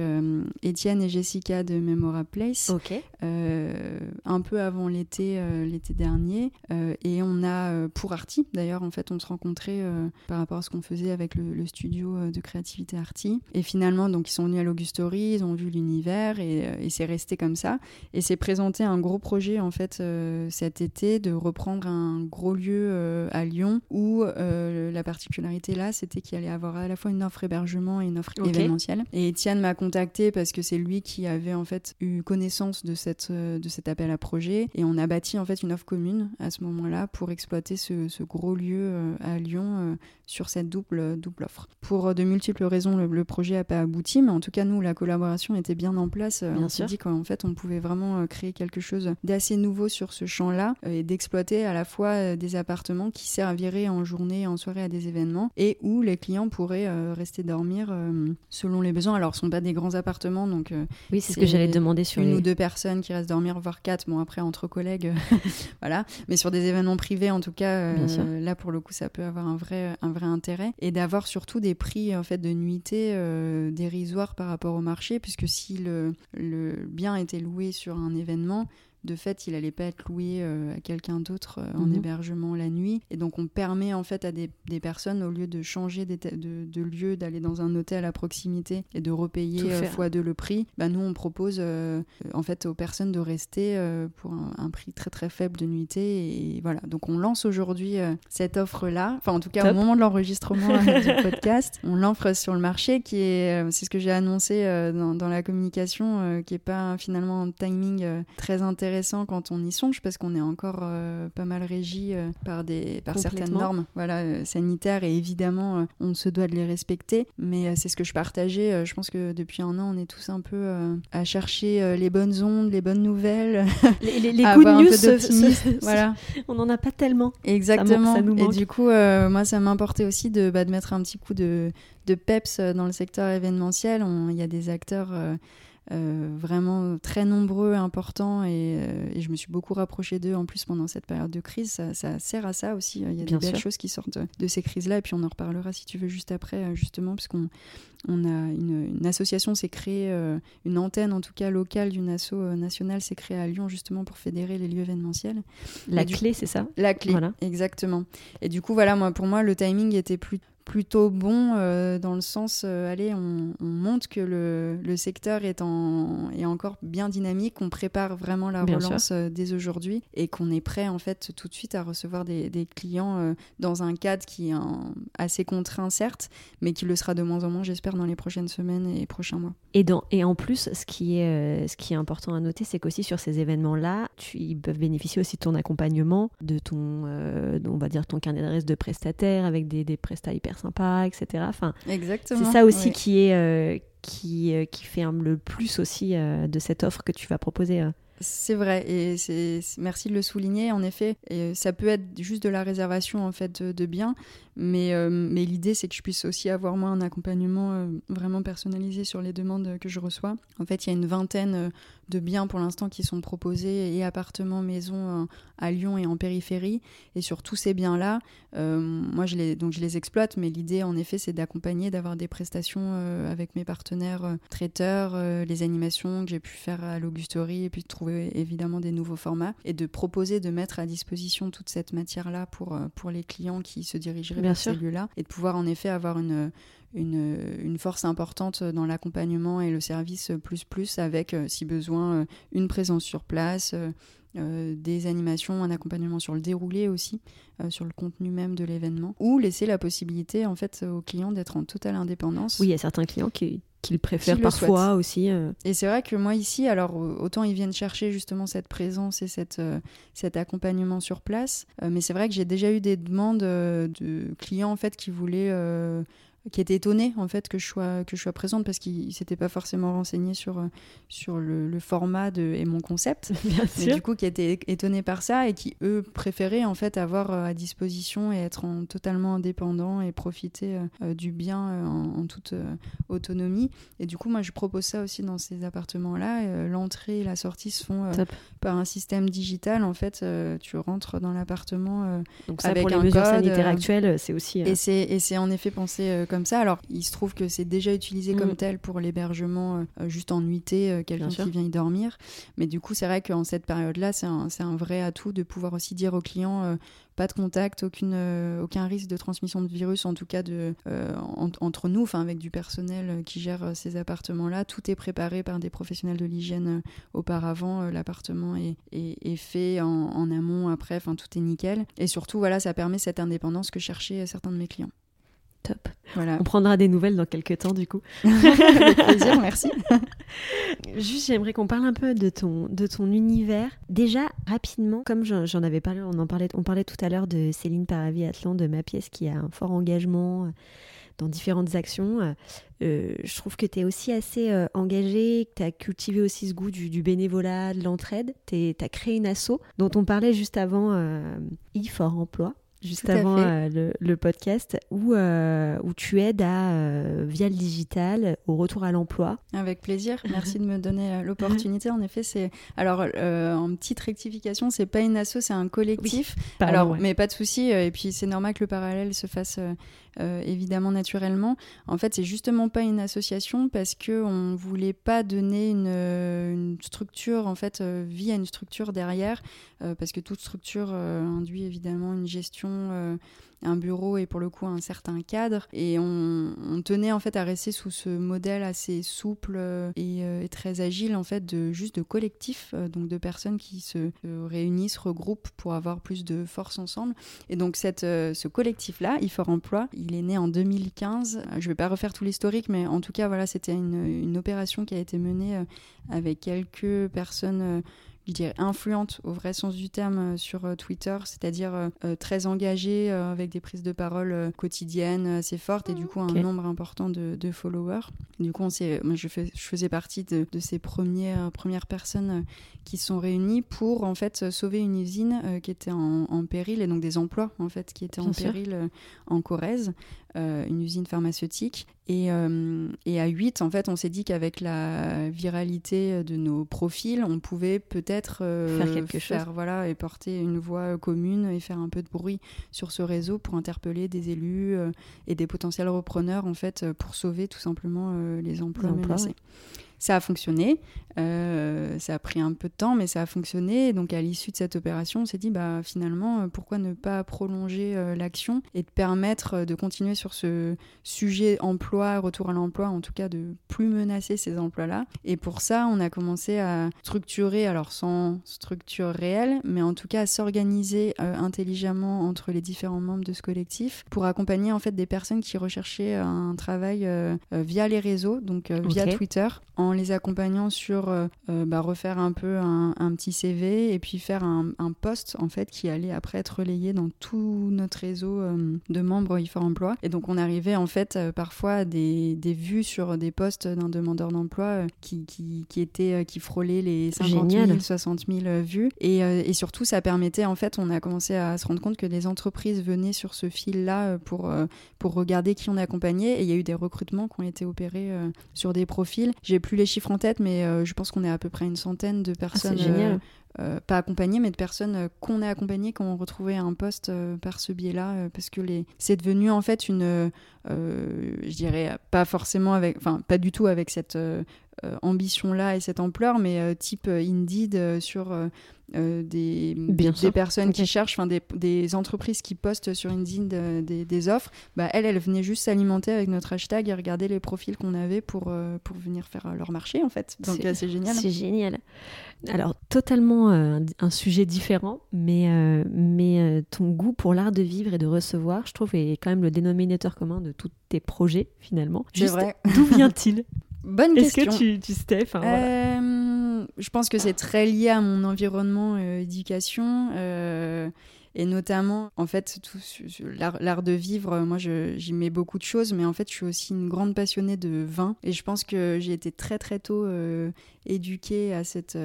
Étienne et Jessica de Memora Place okay. un peu avant l'été l'été dernier et on a pour Arti d'ailleurs en fait on se rencontrait euh, par rapport à ce qu'on faisait avec le, le, studio euh, de créativité Arti et finalement donc ils sont venus à l'Augustory ils ont vu l'univers et, euh, et c'est resté comme ça. Et c'est présenté un gros projet en fait euh, cet été de reprendre un gros lieu euh, à Lyon où la particularité là c'était qu'il allait avoir à la fois une offre hébergement et une offre okay. événementielle. Et Étienne m'a contacté parce que c'est lui qui avait en fait eu connaissance de cette de cet appel à projet. Et on a bâti en fait une offre commune à ce moment là pour exploiter ce, ce gros lieu euh, à Lyon euh, sur cette double, double offre. Pour euh, de multiples raisons, le, le projet n'a pas abouti, mais en tout cas, nous, la collaboration était bien en place. Bien on s'est dit qu'en fait, on pouvait vraiment créer quelque chose d'assez nouveau sur ce champ-là et d'exploiter à la fois des appartements qui serviraient en journée, en soirée à des événements et où les clients pourraient rester dormir selon les besoins. Alors, ce ne sont pas des grands appartements, donc oui, c'est ce que j'allais demander sur une les... ou deux personnes qui restent dormir, voire quatre. Bon, après, entre collègues, voilà. Mais sur des événements privés, en tout cas, euh, là pour le coup ça peut avoir un vrai un vrai intérêt. Et d'avoir surtout des prix en fait de nuitée euh, dérisoires par rapport au marché puisque si le, le bien était loué sur un événement de fait, il allait pas être loué euh, à quelqu'un d'autre euh, en Mhm. mmh. hébergement la nuit. Et donc, on permet en fait à des, des personnes, au lieu de changer de, de lieu, d'aller dans un hôtel à proximité et de repayer euh, fois deux le prix, bah, nous, on propose en fait aux personnes de rester pour un, un, prix très très faible de nuitée. Et voilà. Donc, on lance aujourd'hui cette offre-là. Enfin, en tout cas, Top. au moment de l'enregistrement euh, du podcast, on l'offre sur le marché, qui est, c'est ce que j'ai annoncé dans, dans, la communication, qui est pas finalement un timing très intéressant quand on y songe parce qu'on est encore euh, pas mal régi euh, par des par certaines normes voilà euh, sanitaires et évidemment euh, on se doit de les respecter. Mais c'est ce que je partageais je pense que depuis un an on est tous un peu à chercher les bonnes ondes les bonnes nouvelles. Les, les, les good news se, se, voilà. on n'en a pas tellement. Exactement ça, ça et du coup moi ça m'importait aussi de, bah, de mettre un petit coup de, de peps dans le secteur événementiel. Il y a des acteurs euh, vraiment très nombreux, importants, et, euh, et, je me suis beaucoup rapprochée d'eux en plus pendant cette période de crise. Ça, ça sert à ça aussi. Il y a Bien des belles choses qui sortent de ces crises-là, et puis on en reparlera si tu veux juste après, euh, justement, parce qu'on on a une, une association s'est créée, euh, une antenne en tout cas locale d'une asso nationale s'est créée à Lyon justement pour fédérer les lieux événementiels. La clé, c'est ça? La clé, voilà. exactement. Et du coup, voilà, moi, pour moi, le timing était plus plutôt bon euh, dans le sens, euh, allez, on, on, montre que le, le secteur est, en, est encore bien dynamique, qu'on prépare vraiment la bien relance euh, dès aujourd'hui et qu'on est prêt en fait tout de suite à recevoir des, des clients dans un cadre qui est un, assez contraint certes, mais qui le sera de moins en moins, j'espère, dans les prochaines semaines et prochains mois. Et, dans, et en plus, ce qui est, ce qui est important à noter, c'est qu'aussi sur ces événements-là, ils peuvent bénéficier aussi de ton accompagnement, de ton, on va dire, ton carnet d'adresse de prestataire avec des, des prestats hyper sympa, etc. Enfin, Exactement. C'est ça aussi qui est euh, qui, euh, qui fait le plus aussi euh, de cette offre que tu vas proposer. C'est vrai, et c'est merci de le souligner. En effet, et ça peut être juste de la réservation en fait de, biens, mais, euh, mais l'idée c'est que je puisse aussi avoir moi un accompagnement euh, vraiment personnalisé sur les demandes que je reçois. En fait, il y a une vingtaine euh, de biens pour l'instant qui sont proposés et appartements, maisons à Lyon et en périphérie. Et sur tous ces biens-là, moi je les donc je les exploite, mais l'idée en effet c'est d'accompagner, d'avoir des prestations avec mes partenaires traiteurs, les animations que j'ai pu faire à l'Augusterie et puis de trouver évidemment des nouveaux formats et de proposer de mettre à disposition toute cette matière-là pour, pour les clients qui se dirigeraient lieux-là et de pouvoir en effet avoir une, une, une, force importante dans l'accompagnement et le service plus plus avec, euh, si besoin, euh, une présence sur place, des animations, un accompagnement sur le déroulé aussi, sur le contenu même de l'événement, ou laisser la possibilité en fait aux clients d'être en totale indépendance. Oui, il y a certains clients qui, qu'ils préfèrent parfois aussi. Euh. Et c'est vrai que moi ici, alors autant ils viennent chercher justement cette présence et cette, euh, cet accompagnement sur place, euh, mais c'est vrai que j'ai déjà eu des demandes de clients en fait qui voulaient qui était étonné en fait que je sois que je sois présente parce qu'il s'était pas forcément renseigné sur sur le, format de et mon concept. Bien mais du coup qui était étonné par ça et qui eux préféraient en fait avoir euh, à disposition et être en, totalement indépendant et profiter euh, euh, du bien en, toute autonomie. Et du coup moi je propose ça aussi dans ces appartements là l'entrée et la sortie se font par un système digital en fait tu rentres dans l'appartement donc ça avec pour les un mesures code, sanitaires actuelles c'est aussi et c'est et c'est en effet pensé comme ça. Alors, il se trouve que c'est déjà utilisé comme mm. tel pour l'hébergement euh, juste en nuitée, euh, quelqu'un qui vient y dormir. Mais du coup, c'est vrai qu'en cette période-là, c'est un, un, vrai atout de pouvoir aussi dire aux clients euh, pas de contact, aucune, aucun risque de transmission de virus, en tout cas de, entre nous, enfin avec du personnel qui gère ces appartements-là. Tout est préparé par des professionnels de l'hygiène auparavant. L'appartement est, est, fait en, en amont, après, enfin tout est nickel. Et surtout, voilà, ça permet cette indépendance que cherchaient certains de mes clients. Top. Voilà. On prendra des nouvelles dans quelques temps, du coup. Avec plaisir, merci. Juste, j'aimerais qu'on parle un peu de ton, de ton univers. Déjà, rapidement, comme j'en avais parlé, on en parlait, on parlait tout à l'heure de Céline Paravi-Atlan, de ma pièce qui a un fort engagement euh, dans différentes actions. Euh, je trouve que tu es aussi assez euh, engagé, que tu as cultivé aussi ce goût du, bénévolat, de l'entraide. Tu as créé une asso dont on parlait juste avant, euh, e-fort emploi juste avant euh, le, podcast, où, euh, où tu aides à, euh, via le digital au retour à l'emploi. Avec plaisir, merci de me donner l'opportunité. En effet, c'est. Alors, en petite rectification, c'est pas une asso, c'est un collectif. Alors, mais pas de souci. Et puis, c'est normal que le parallèle se fasse évidemment naturellement. En fait, c'est justement pas une association parce que on voulait pas donner une, une structure, en fait, vie à une structure derrière, parce que toute structure induit évidemment une gestion euh, un bureau et pour le coup un certain cadre. Et on, tenait en fait à rester sous ce modèle assez souple euh, euh, et, très agile en fait de juste de collectif, donc de personnes qui se réunissent, regroupent pour avoir plus de force ensemble. Et donc cette, ce collectif-là, IFOR Emploi, il est né en 2015. Je vais pas refaire tout l'historique, mais en tout cas voilà, c'était une, opération qui a été menée avec quelques personnes je dirais, influente au vrai sens du terme euh, sur euh, Twitter, c'est-à-dire euh, très engagée avec des prises de parole quotidiennes assez fortes et du coup un nombre important de, followers. Du coup, on moi, je, fais, je, faisais partie de, ces premières, premières personnes qui sont réunies pour en fait sauver une usine qui était en, péril et donc des emplois en fait qui étaient en péril en Corrèze. Euh, une usine pharmaceutique. Et, euh, et, à 8, en fait, on s'est dit qu'avec la viralité de nos profils, on pouvait peut-être euh, faire quelque chose. Voilà, et porter une voix commune et faire un peu de bruit sur ce réseau pour interpeller des élus et des potentiels repreneurs, en fait, pour sauver tout simplement les emplois, menacés. Ça a fonctionné. Euh, ça a pris un peu de temps, mais ça a fonctionné. donc, à l'issue de cette opération, on s'est dit, bah, finalement, euh, pourquoi ne pas prolonger euh, l'action et de permettre de continuer sur ce sujet emploi, retour à l'emploi, en tout cas de plus menacer ces emplois-là. Et pour ça, on a commencé à structurer, alors sans structure réelle, mais en tout cas à s'organiser intelligemment entre les différents membres de ce collectif pour accompagner en fait des personnes qui recherchaient un travail via les réseaux, donc via Twitter, en en les accompagnant sur bah, refaire un peu un, petit CV et puis faire un, un, post en fait qui allait après être relayé dans tout notre réseau de membres IFOR Emploi. Et donc on arrivait en fait parfois à des, des vues sur des postes d'un demandeur d'emploi qui, qui, qui, était, qui frôlaient les 50 000, 60 000 vues. Et, et surtout, ça permettait, en fait, on a commencé à se rendre compte que des entreprises venaient sur ce fil-là pour, pour regarder qui on accompagnait. Et il y a eu des recrutements qui ont été opérés sur des profils. J'ai plus les chiffres en tête, mais je pense qu'on est à peu près une centaine de ah, personnes. Euh, pas accompagnées, mais de personnes euh, qu'on a accompagnées, qui ont retrouvé un poste euh, par ce biais-là, parce que les... c'est devenu en fait une, je dirais pas forcément avec, enfin pas du tout avec cette ambition-là et cette ampleur, mais type Indeed sur euh, des, des, personnes qui cherchent, des, des, entreprises qui postent sur Indeed euh, des, des, offres, bah, elles, elles venaient juste s'alimenter avec notre hashtag et regarder les profils qu'on avait pour, euh, pour venir faire leur marché, en fait. Donc c'est génial. C'est génial. Alors, totalement un sujet différent, mais, mais ton goût pour l'art de vivre et de recevoir, je trouve, est quand même le dénominateur commun de tous tes projets, finalement. C'est vrai. D'où vient-il? Bonne question. Est-ce que tu, tu sais je pense que c'est très lié à mon environnement euh, éducation. Euh, et notamment, en fait, l'art de vivre, moi, j'y mets beaucoup de choses, mais en fait, je suis aussi une grande passionnée de vin. Et je pense que j'ai été très, très tôt euh, éduquée à cette,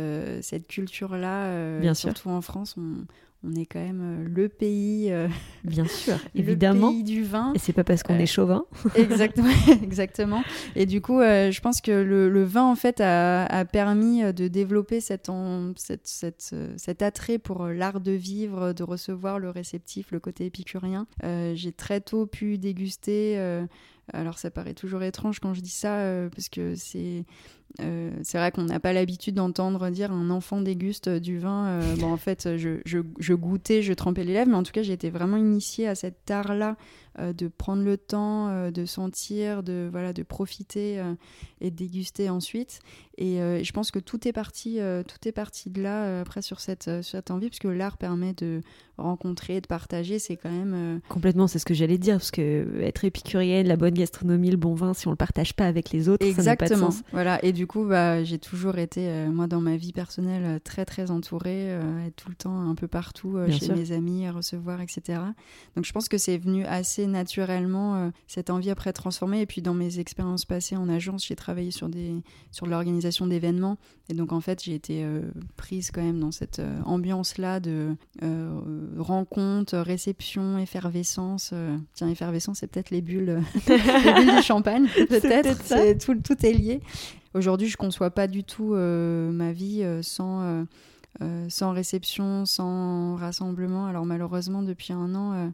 cette culture-là. Bien surtout en France, on, on est quand même euh, le pays. Euh, Bien sûr, évidemment. Le pays du vin. Et c'est pas parce qu'on est euh, chauvin. exactement, exactement. Et du coup, je pense que le, vin, en fait, a, permis de développer cet attrait pour l'art de vivre, de recevoir le réceptif, le côté épicurien. J'ai très tôt pu déguster. alors, ça paraît toujours étrange quand je dis ça, parce que c'est euh, c'est vrai qu'on n'a pas l'habitude d'entendre dire un enfant déguste du vin. Euh, bon, en fait, je, je, je, goûtais, je trempais les lèvres, mais en tout cas, j'ai été vraiment initiée à cet art-là euh, de prendre le temps, euh, de sentir, de, voilà, de profiter euh, et de déguster ensuite. Et je pense que tout est parti, tout est parti de là après sur cette, cette envie, parce que l'art permet de rencontrer, de partager, c'est quand même... Complètement, c'est ce que j'allais dire, parce que être épicurienne, la bonne gastronomie, le bon vin, si on le partage pas avec les autres, Exactement. ça n'a pas de sens. Voilà, et du coup, bah, j'ai toujours été, moi, dans ma vie personnelle, très, très entourée, être tout le temps un peu partout, chez mes amis, à recevoir, etc. Donc je pense que c'est venu assez naturellement euh, cette envie après transformer. Et puis dans mes expériences passées en agence, j'ai travaillé sur, des, sur l'organisation d'événements. Et donc en fait, j'ai été euh, prise quand même dans cette euh, ambiance-là de rencontres, réception, effervescence. tiens, effervescence, c'est peut-être les bulles, les bulles du champagne, peut-être. tout, tout est lié. Aujourd'hui, je ne conçois pas du tout ma vie sans... sans réception, sans rassemblement. Alors malheureusement, depuis un an,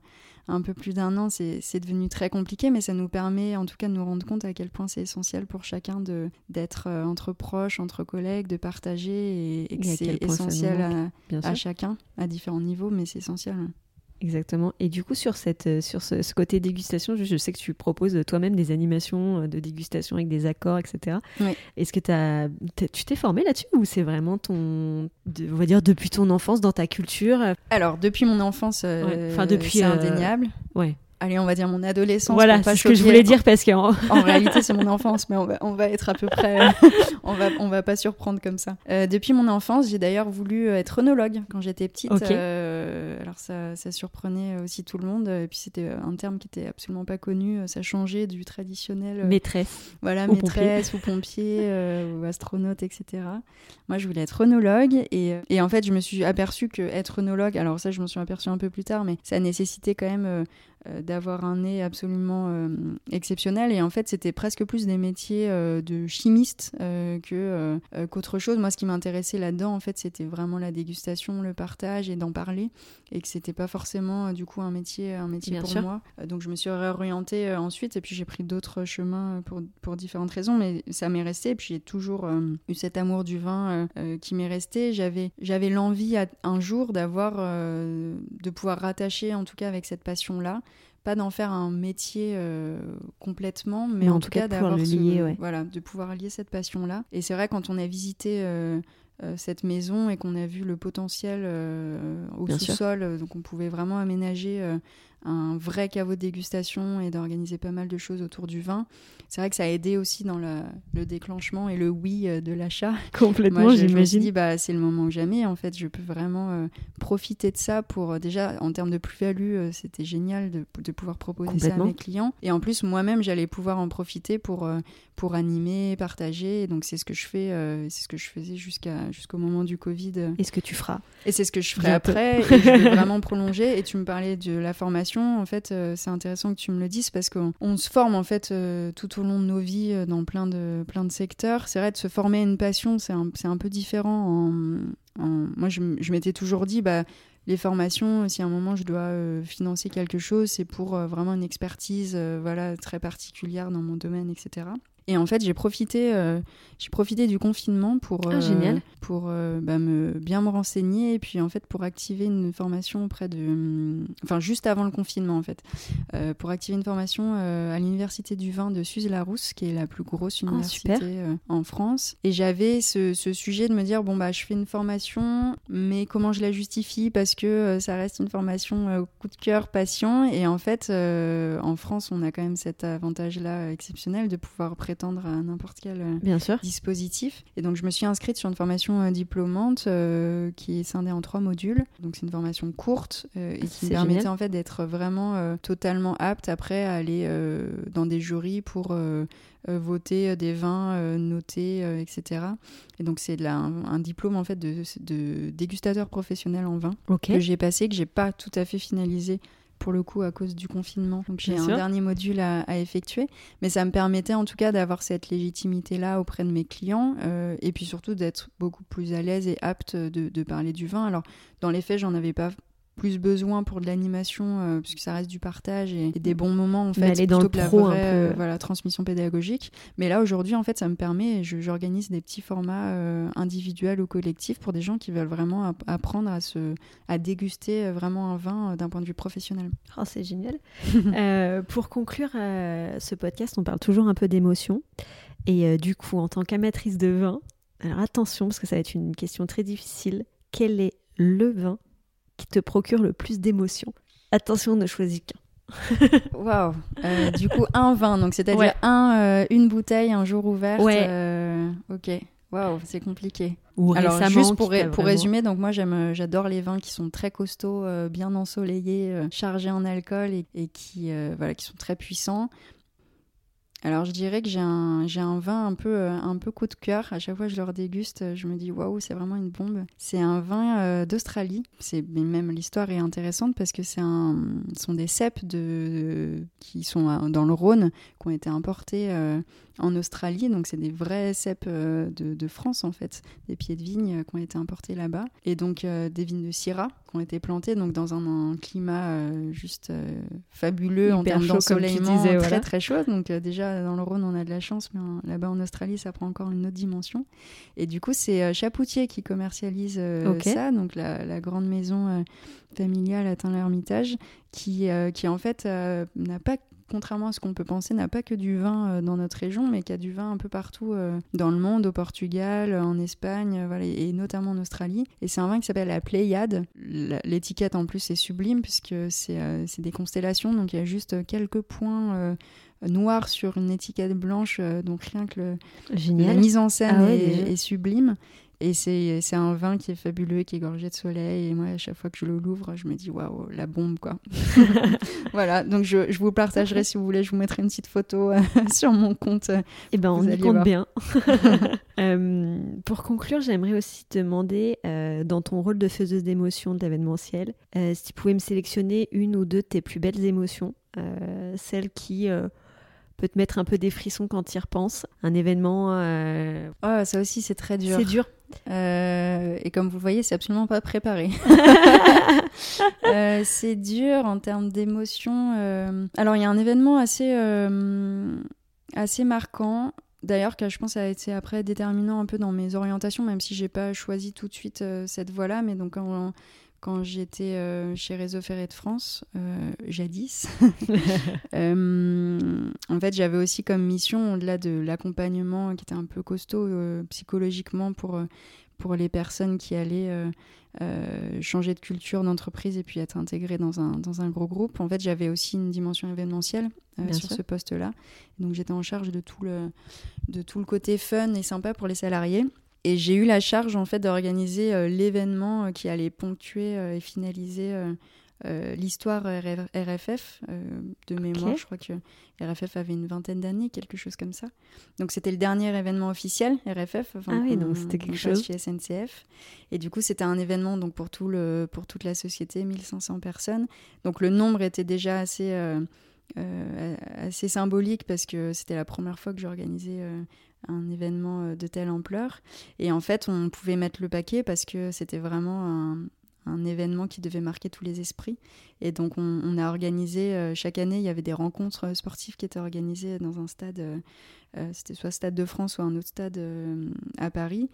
un peu plus d'un an, c'est devenu très compliqué, mais ça nous permet en tout cas de nous rendre compte à quel point c'est essentiel pour chacun d'être euh, entre proches, entre collègues, de partager et, que c'est essentiel à, chacun, à différents niveaux, mais c'est essentiel. Exactement. Et du coup, sur, cette, euh, sur ce, côté dégustation, je, sais que tu proposes toi-même des animations euh, de dégustation avec des accords, etc. Est-ce que as, tu t'es formé là-dessus ou c'est vraiment ton, on va dire, depuis ton enfance, dans ta culture? Alors, depuis mon enfance, euh, enfin depuis, c'est indéniable. Ouais allez, on va dire mon adolescence. Voilà, c'est ce que je voulais dire parce qu'en en réalité, c'est mon enfance, mais on va, on va être à peu près, on va, on va pas surprendre comme ça. Euh, depuis mon enfance, j'ai d'ailleurs voulu être œnologue quand j'étais petite. Euh, alors ça, ça, surprenait aussi tout le monde. Et puis c'était un terme qui était absolument pas connu. Ça changeait du traditionnel. maîtresse. Voilà, maîtresse ou pompier ou astronaute, etc. Moi, je voulais être œnologue et, et en fait, je me suis aperçue que être œnologue, alors ça, je m'en suis aperçue un peu plus tard, mais ça nécessitait quand même euh, d'avoir un nez absolument euh, exceptionnel. Et en fait, c'était presque plus des métiers euh, de chimiste que qu'autre chose. Moi, ce qui m'intéressait là-dedans, en fait, c'était vraiment la dégustation, le partage et d'en parler. Et que c'était pas forcément, du coup, un métier, un métier pour moi. donc, je me suis réorientée ensuite. Et puis, j'ai pris d'autres chemins pour, pour différentes raisons. Mais ça m'est resté. Et puis, j'ai toujours eu cet amour du vin qui m'est resté. J'avais, j'avais l'envie un jour d'avoir, de pouvoir rattacher, en tout cas, avec cette passion-là, pas d'en faire un métier euh, complètement, mais, en, tout cas, d'avoir lier, voilà, de pouvoir lier cette passion-là. Et c'est vrai quand on a visité euh, euh, cette maison et qu'on a vu le potentiel au sous-sol, donc on pouvait vraiment aménager un vrai caveau de dégustation et d'organiser pas mal de choses autour du vin. C'est vrai que ça a aidé aussi dans le, déclenchement et le oui euh, de l'achat. Complètement, j'imagine. Je me suis dit, bah, c'est le moment ou jamais. En fait, je peux vraiment euh, profiter de ça pour, euh, déjà, en termes de plus-value, c'était génial de, de, pouvoir proposer ça à mes clients. Et en plus, moi-même, j'allais pouvoir en profiter pour, pour animer, partager. donc, c'est ce que je fais, c'est ce que je faisais jusqu'à, jusqu'au moment du Covid. Et ce que tu feras. Et c'est ce que je ferai après. et je vais vraiment prolonger. Et tu me parlais de la formation en fait, euh, c'est intéressant que tu me le dises parce qu'on se forme en fait euh, tout au long de nos vies euh, dans plein de, plein de secteurs. C'est vrai de se former à une passion, c'est un, un, peu différent. Moi, je, je m'étais toujours dit, bah, les formations, si à un moment je dois financer quelque chose, c'est pour vraiment une expertise voilà, très particulière dans mon domaine, etc. Et en fait, j'ai profité, euh, j'ai profité du confinement pour, ah, euh, pour euh, bah, me, bien me renseigner et puis en fait pour activer une formation auprès de, hum, enfin juste avant le confinement en fait, pour activer une formation à l'université du vin de Suze-Larousse, qui est la plus grosse ah, université en France. Et j'avais ce, ce, sujet de me dire bon bah je fais une formation, mais comment je la justifie? Parce que ça reste une formation coup de cœur, patient. Et en fait, en France, on a quand même cet avantage-là exceptionnel de pouvoir prêter à n'importe quel euh, Bien sûr. dispositif. Et donc, je me suis inscrite sur une formation euh, diplômante euh, qui est scindée en trois modules. Donc, c'est une formation courte et qui me permettait en fait d'être vraiment totalement apte après à aller dans des jurys pour voter des vins notés, etc. Et donc c'est un, un, diplôme en fait de, de dégustateur professionnel en vin que j'ai passé, que j'ai pas tout à fait finalisé pour le coup à cause du confinement. Donc j'ai un dernier module à, effectuer, mais ça me permettait en tout cas d'avoir cette légitimité là auprès de mes clients euh, et puis surtout d'être beaucoup plus à l'aise et apte de, de, parler du vin. Alors dans les faits, j'en avais pas plus besoin pour de l'animation euh, puisque ça reste du partage et, des bons moments en fait dans le pro, euh, voilà transmission pédagogique. Mais là aujourd'hui en fait ça me permet j'organise des petits formats euh, individuels ou collectifs pour des gens qui veulent vraiment apprendre à se à déguster vraiment un vin d'un point de vue professionnel. Oh, c'est génial. Pour conclure ce podcast on parle toujours un peu d'émotion. Et du coup en tant qu'amatrice de vin alors attention parce que ça va être une question très difficile. Quel est le vin qui te procure le plus d'émotions Attention, ne choisis qu'un. Waouh. Euh, du coup, un vin, donc c'est-à-dire un, euh, une bouteille un jour ouverte. Ouais. Euh, ok. Waouh, c'est compliqué. Ou Alors juste pour, pour résumer, donc moi j'aime, j'adore les vins qui sont très costauds, bien ensoleillés, chargés en alcool et, et qui, voilà, qui sont très puissants. Alors je dirais que j'ai un, un vin un peu, euh, un peu coup de cœur. À chaque fois que je le déguste, je me dis waouh, c'est vraiment une bombe. C'est un vin euh, d'Australie. C'est même l'histoire est intéressante parce que c'est un, sont des cèpes de, qui sont euh, dans le Rhône, qui ont été importés en Australie. Donc c'est des vrais cèpes de, de, France en fait, des pieds de vigne qui ont été importés là-bas. Et donc des vignes de Syrah qui ont été plantées donc dans un, climat juste fabuleux en termes d'ensoleillement, très très chaud. Donc déjà dans le Rhône, on a de la chance, mais là-bas en Australie, ça prend encore une autre dimension. Et du coup, c'est euh, Chapoutier qui commercialise euh, ça, donc la, grande maison euh, familiale atteint l'Ermitage, qui, qui en fait n'a pas contrairement à ce qu'on peut penser, n'a pas que du vin dans notre région, mais qui a du vin un peu partout dans le monde, au Portugal, en Espagne, voilà, et notamment en Australie. Et c'est un vin qui s'appelle la Pléiade. L'étiquette en plus est sublime puisque c'est des constellations, donc il y a juste quelques points noir sur une étiquette blanche, euh, donc rien que le, la mise en scène ah est, sublime. Et c'est un vin qui est fabuleux, qui est gorgé de soleil. Et moi, à chaque fois que je le l'ouvre, je me dis waouh, la bombe quoi. voilà, donc je, je, vous partagerai si vous voulez, je vous mettrai une petite photo euh, sur mon compte. et eh ben, on y compte bien. Euh, pour conclure, j'aimerais aussi te demander, dans ton rôle de faiseuse d'émotions de l'événementiel, si tu pouvais me sélectionner une ou deux de tes plus belles émotions, celles qui peut te mettre un peu des frissons quand tu y repenses. Un événement. Euh... Oh, ça aussi, c'est très dur. C'est dur. Euh, et comme vous voyez, c'est absolument pas préparé. euh, c'est dur en termes d'émotion. Euh. Alors, il y a un événement assez, assez marquant. D'ailleurs, que je pense a été après déterminant un peu dans mes orientations, même si j'ai pas choisi tout de suite cette voie-là. Mais donc, en, quand j'étais euh, chez Réseau Ferré de France, euh, jadis. Euh, en fait, j'avais aussi comme mission, au-delà de l'accompagnement qui était un peu costaud psychologiquement pour, pour les personnes qui allaient changer de culture d'entreprise et puis être intégrées dans un, dans un gros groupe. En fait, j'avais aussi une dimension événementielle sur ce poste-là. Donc j'étais en charge de tout, le, de tout le côté fun et sympa pour les salariés. Et j'ai eu la charge en fait d'organiser l'événement qui allait ponctuer et finaliser euh, l'histoire RFF euh, de mémoire. Je crois que RFF avait une vingtaine d'années, quelque chose comme ça. Donc c'était le dernier événement officiel RFF. ah oui, donc c'était quelque chose. Chez SNCF. Et du coup, c'était un événement donc pour tout le pour toute la société, 1500 personnes. Donc le nombre était déjà assez euh, assez symbolique parce que c'était la première fois que j'organisais un événement de telle ampleur. Et en fait, on pouvait mettre le paquet parce que c'était vraiment un, un événement qui devait marquer tous les esprits. Et donc on, a organisé, euh, chaque année, il y avait des rencontres euh, sportives qui étaient organisées dans un stade, euh, c'était soit Stade de France ou un autre stade à Paris.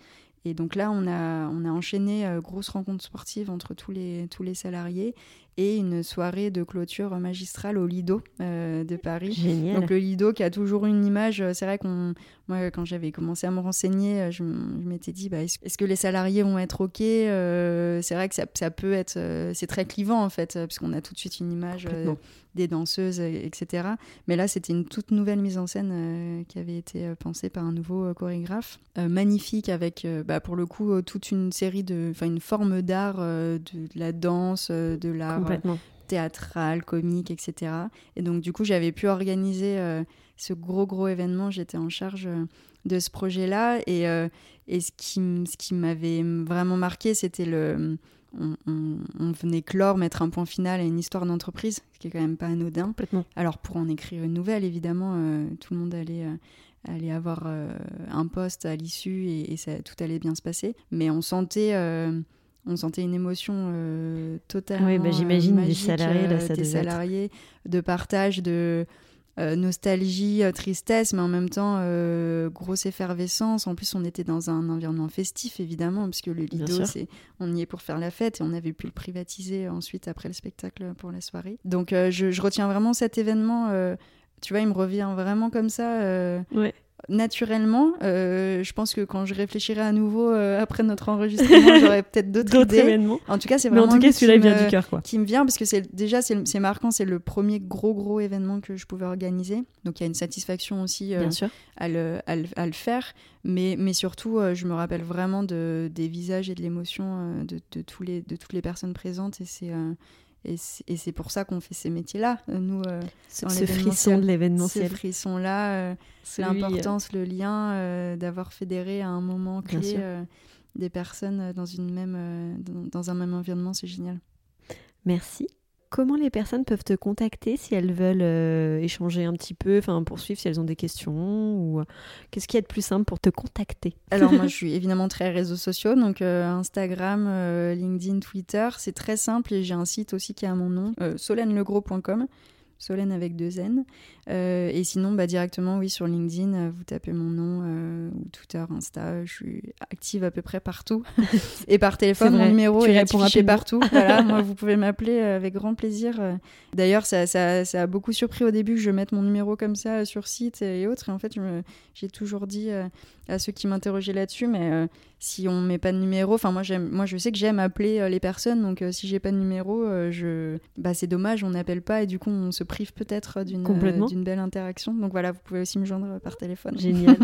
Et donc là, on a, on a enchaîné grosse rencontre sportive entre tous les, tous les salariés et une soirée de clôture magistrale au Lido de Paris. Génial. Donc le Lido qui a toujours une image, c'est vrai qu'on moi, quand j'avais commencé à me renseigner, euh, je, m'étais dit, bah, est-ce que les salariés vont être OK euh, C'est vrai que ça, ça peut être... Euh, c'est très clivant, en fait, puisqu'on a tout de suite une image des danseuses, etc. Mais là, c'était une toute nouvelle mise en scène qui avait été pensée par un nouveau chorégraphe. magnifique, avec, bah, pour le coup, toute une série de... Enfin, une forme d'art, de, la danse, de l'art théâtral, comique, etc. Et donc, du coup, j'avais pu organiser ce gros, gros événement. J'étais en charge euh, de ce projet-là. Et, euh, et ce qui, ce qui m'avait vraiment marqué, c'était le. On, venait clore, mettre un point final à une histoire d'entreprise, ce qui est quand même pas anodin. Alors, pour en écrire une nouvelle, évidemment, euh, tout le monde allait allait avoir un poste à l'issue et, ça, tout allait bien se passer. Mais on sentait, on sentait une émotion totalement. oui, bah, j'imagine des salariés, là, ça des salariés, de partage, de, euh, nostalgie, euh, tristesse, mais en même temps euh, grosse effervescence. En plus, on était dans un environnement festif, évidemment, puisque le Lido, c'est, on y est pour faire la fête et on avait pu le privatiser ensuite après le spectacle pour la soirée. Donc, je, je, retiens vraiment cet événement. tu vois, il me revient vraiment comme ça. Ouais naturellement. Euh, je pense que quand je réfléchirai à nouveau euh, après notre enregistrement, j'aurai peut-être d'autres idées. événements. En tout cas, c'est vraiment en tout cas, celui-là vient du cœur, Qui me vient parce que c'est déjà c'est marquant, c'est le premier gros gros événement que je pouvais organiser. Donc il y a une satisfaction aussi euh, À, le, à, le, faire, mais mais surtout, je me rappelle vraiment de, des visages et de l'émotion de, de, tous les de toutes les personnes présentes et c'est et c'est pour ça qu'on fait ces métiers-là, euh, nous. Euh, ce, frisson de l'événementiel. Ce frisson-là, euh, l'importance, le lien d'avoir fédéré à un moment clé des personnes dans, une même, dans un même environnement, c'est génial. Merci comment les personnes peuvent te contacter si elles veulent euh, échanger un petit peu, enfin poursuivre si elles ont des questions ou euh, qu'est-ce qui est de plus simple pour te contacter? Alors moi je suis évidemment très réseaux sociaux, donc euh, Instagram, LinkedIn, Twitter, c'est très simple et j'ai un site aussi qui a mon nom, solenlegros.com. Solène avec deux N. Euh, et sinon, bah, directement, oui, sur LinkedIn, euh, vous tapez mon nom, euh, ou Twitter, Insta, je suis active à peu près partout. et par téléphone, mon numéro est affiché partout. voilà, moi, vous pouvez m'appeler avec grand plaisir. D'ailleurs, ça, ça, ça, a beaucoup surpris au début que je mette mon numéro comme ça sur site et autres. Et en fait, j'ai toujours dit à ceux qui m'interrogeaient là-dessus, mais si on met pas de numéro, enfin moi j'aime, moi je sais que j'aime appeler les personnes, donc si j'ai pas de numéro, je, bah c'est dommage, on n'appelle pas et du coup on se prive peut-être d'une d'une belle interaction. Donc voilà, vous pouvez aussi me joindre par téléphone. Génial.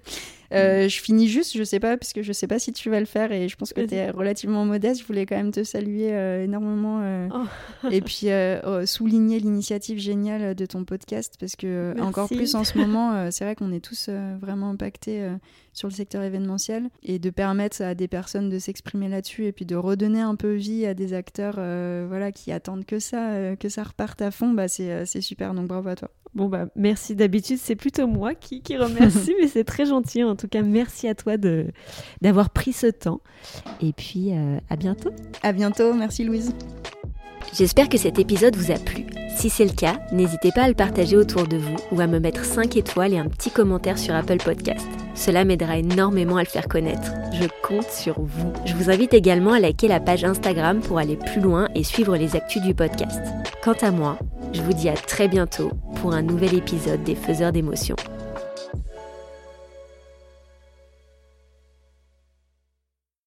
je finis juste, je sais pas, puisque je sais pas si tu vas le faire et je pense que tu es relativement modeste. Je voulais quand même te saluer énormément oh. et puis oh, souligner l'initiative géniale de ton podcast parce que encore plus en ce moment, c'est vrai qu'on est tous vraiment impactés sur le secteur événementiel et de permettre à des personnes de s'exprimer là-dessus et puis de redonner un peu vie à des acteurs euh, voilà, qui attendent que ça, euh, que ça reparte à fond, bah, c'est, euh, c'est super. Donc bravo à toi. Bon, bah merci. D'habitude, c'est plutôt moi qui, qui remercie, mais c'est très gentil. En tout cas, merci à toi de, d'avoir pris ce temps. Et puis, à bientôt. À bientôt. Merci, Louise. J'espère que cet épisode vous a plu. Si c'est le cas, n'hésitez pas à le partager autour de vous ou à me mettre 5 étoiles et un petit commentaire sur Apple Podcast. Cela m'aidera énormément à le faire connaître. Je compte sur vous. Je vous invite également à liker la page Instagram pour aller plus loin et suivre les actus du podcast. Quant à moi, je vous dis à très bientôt pour un nouvel épisode des Faiseurs d'émotions.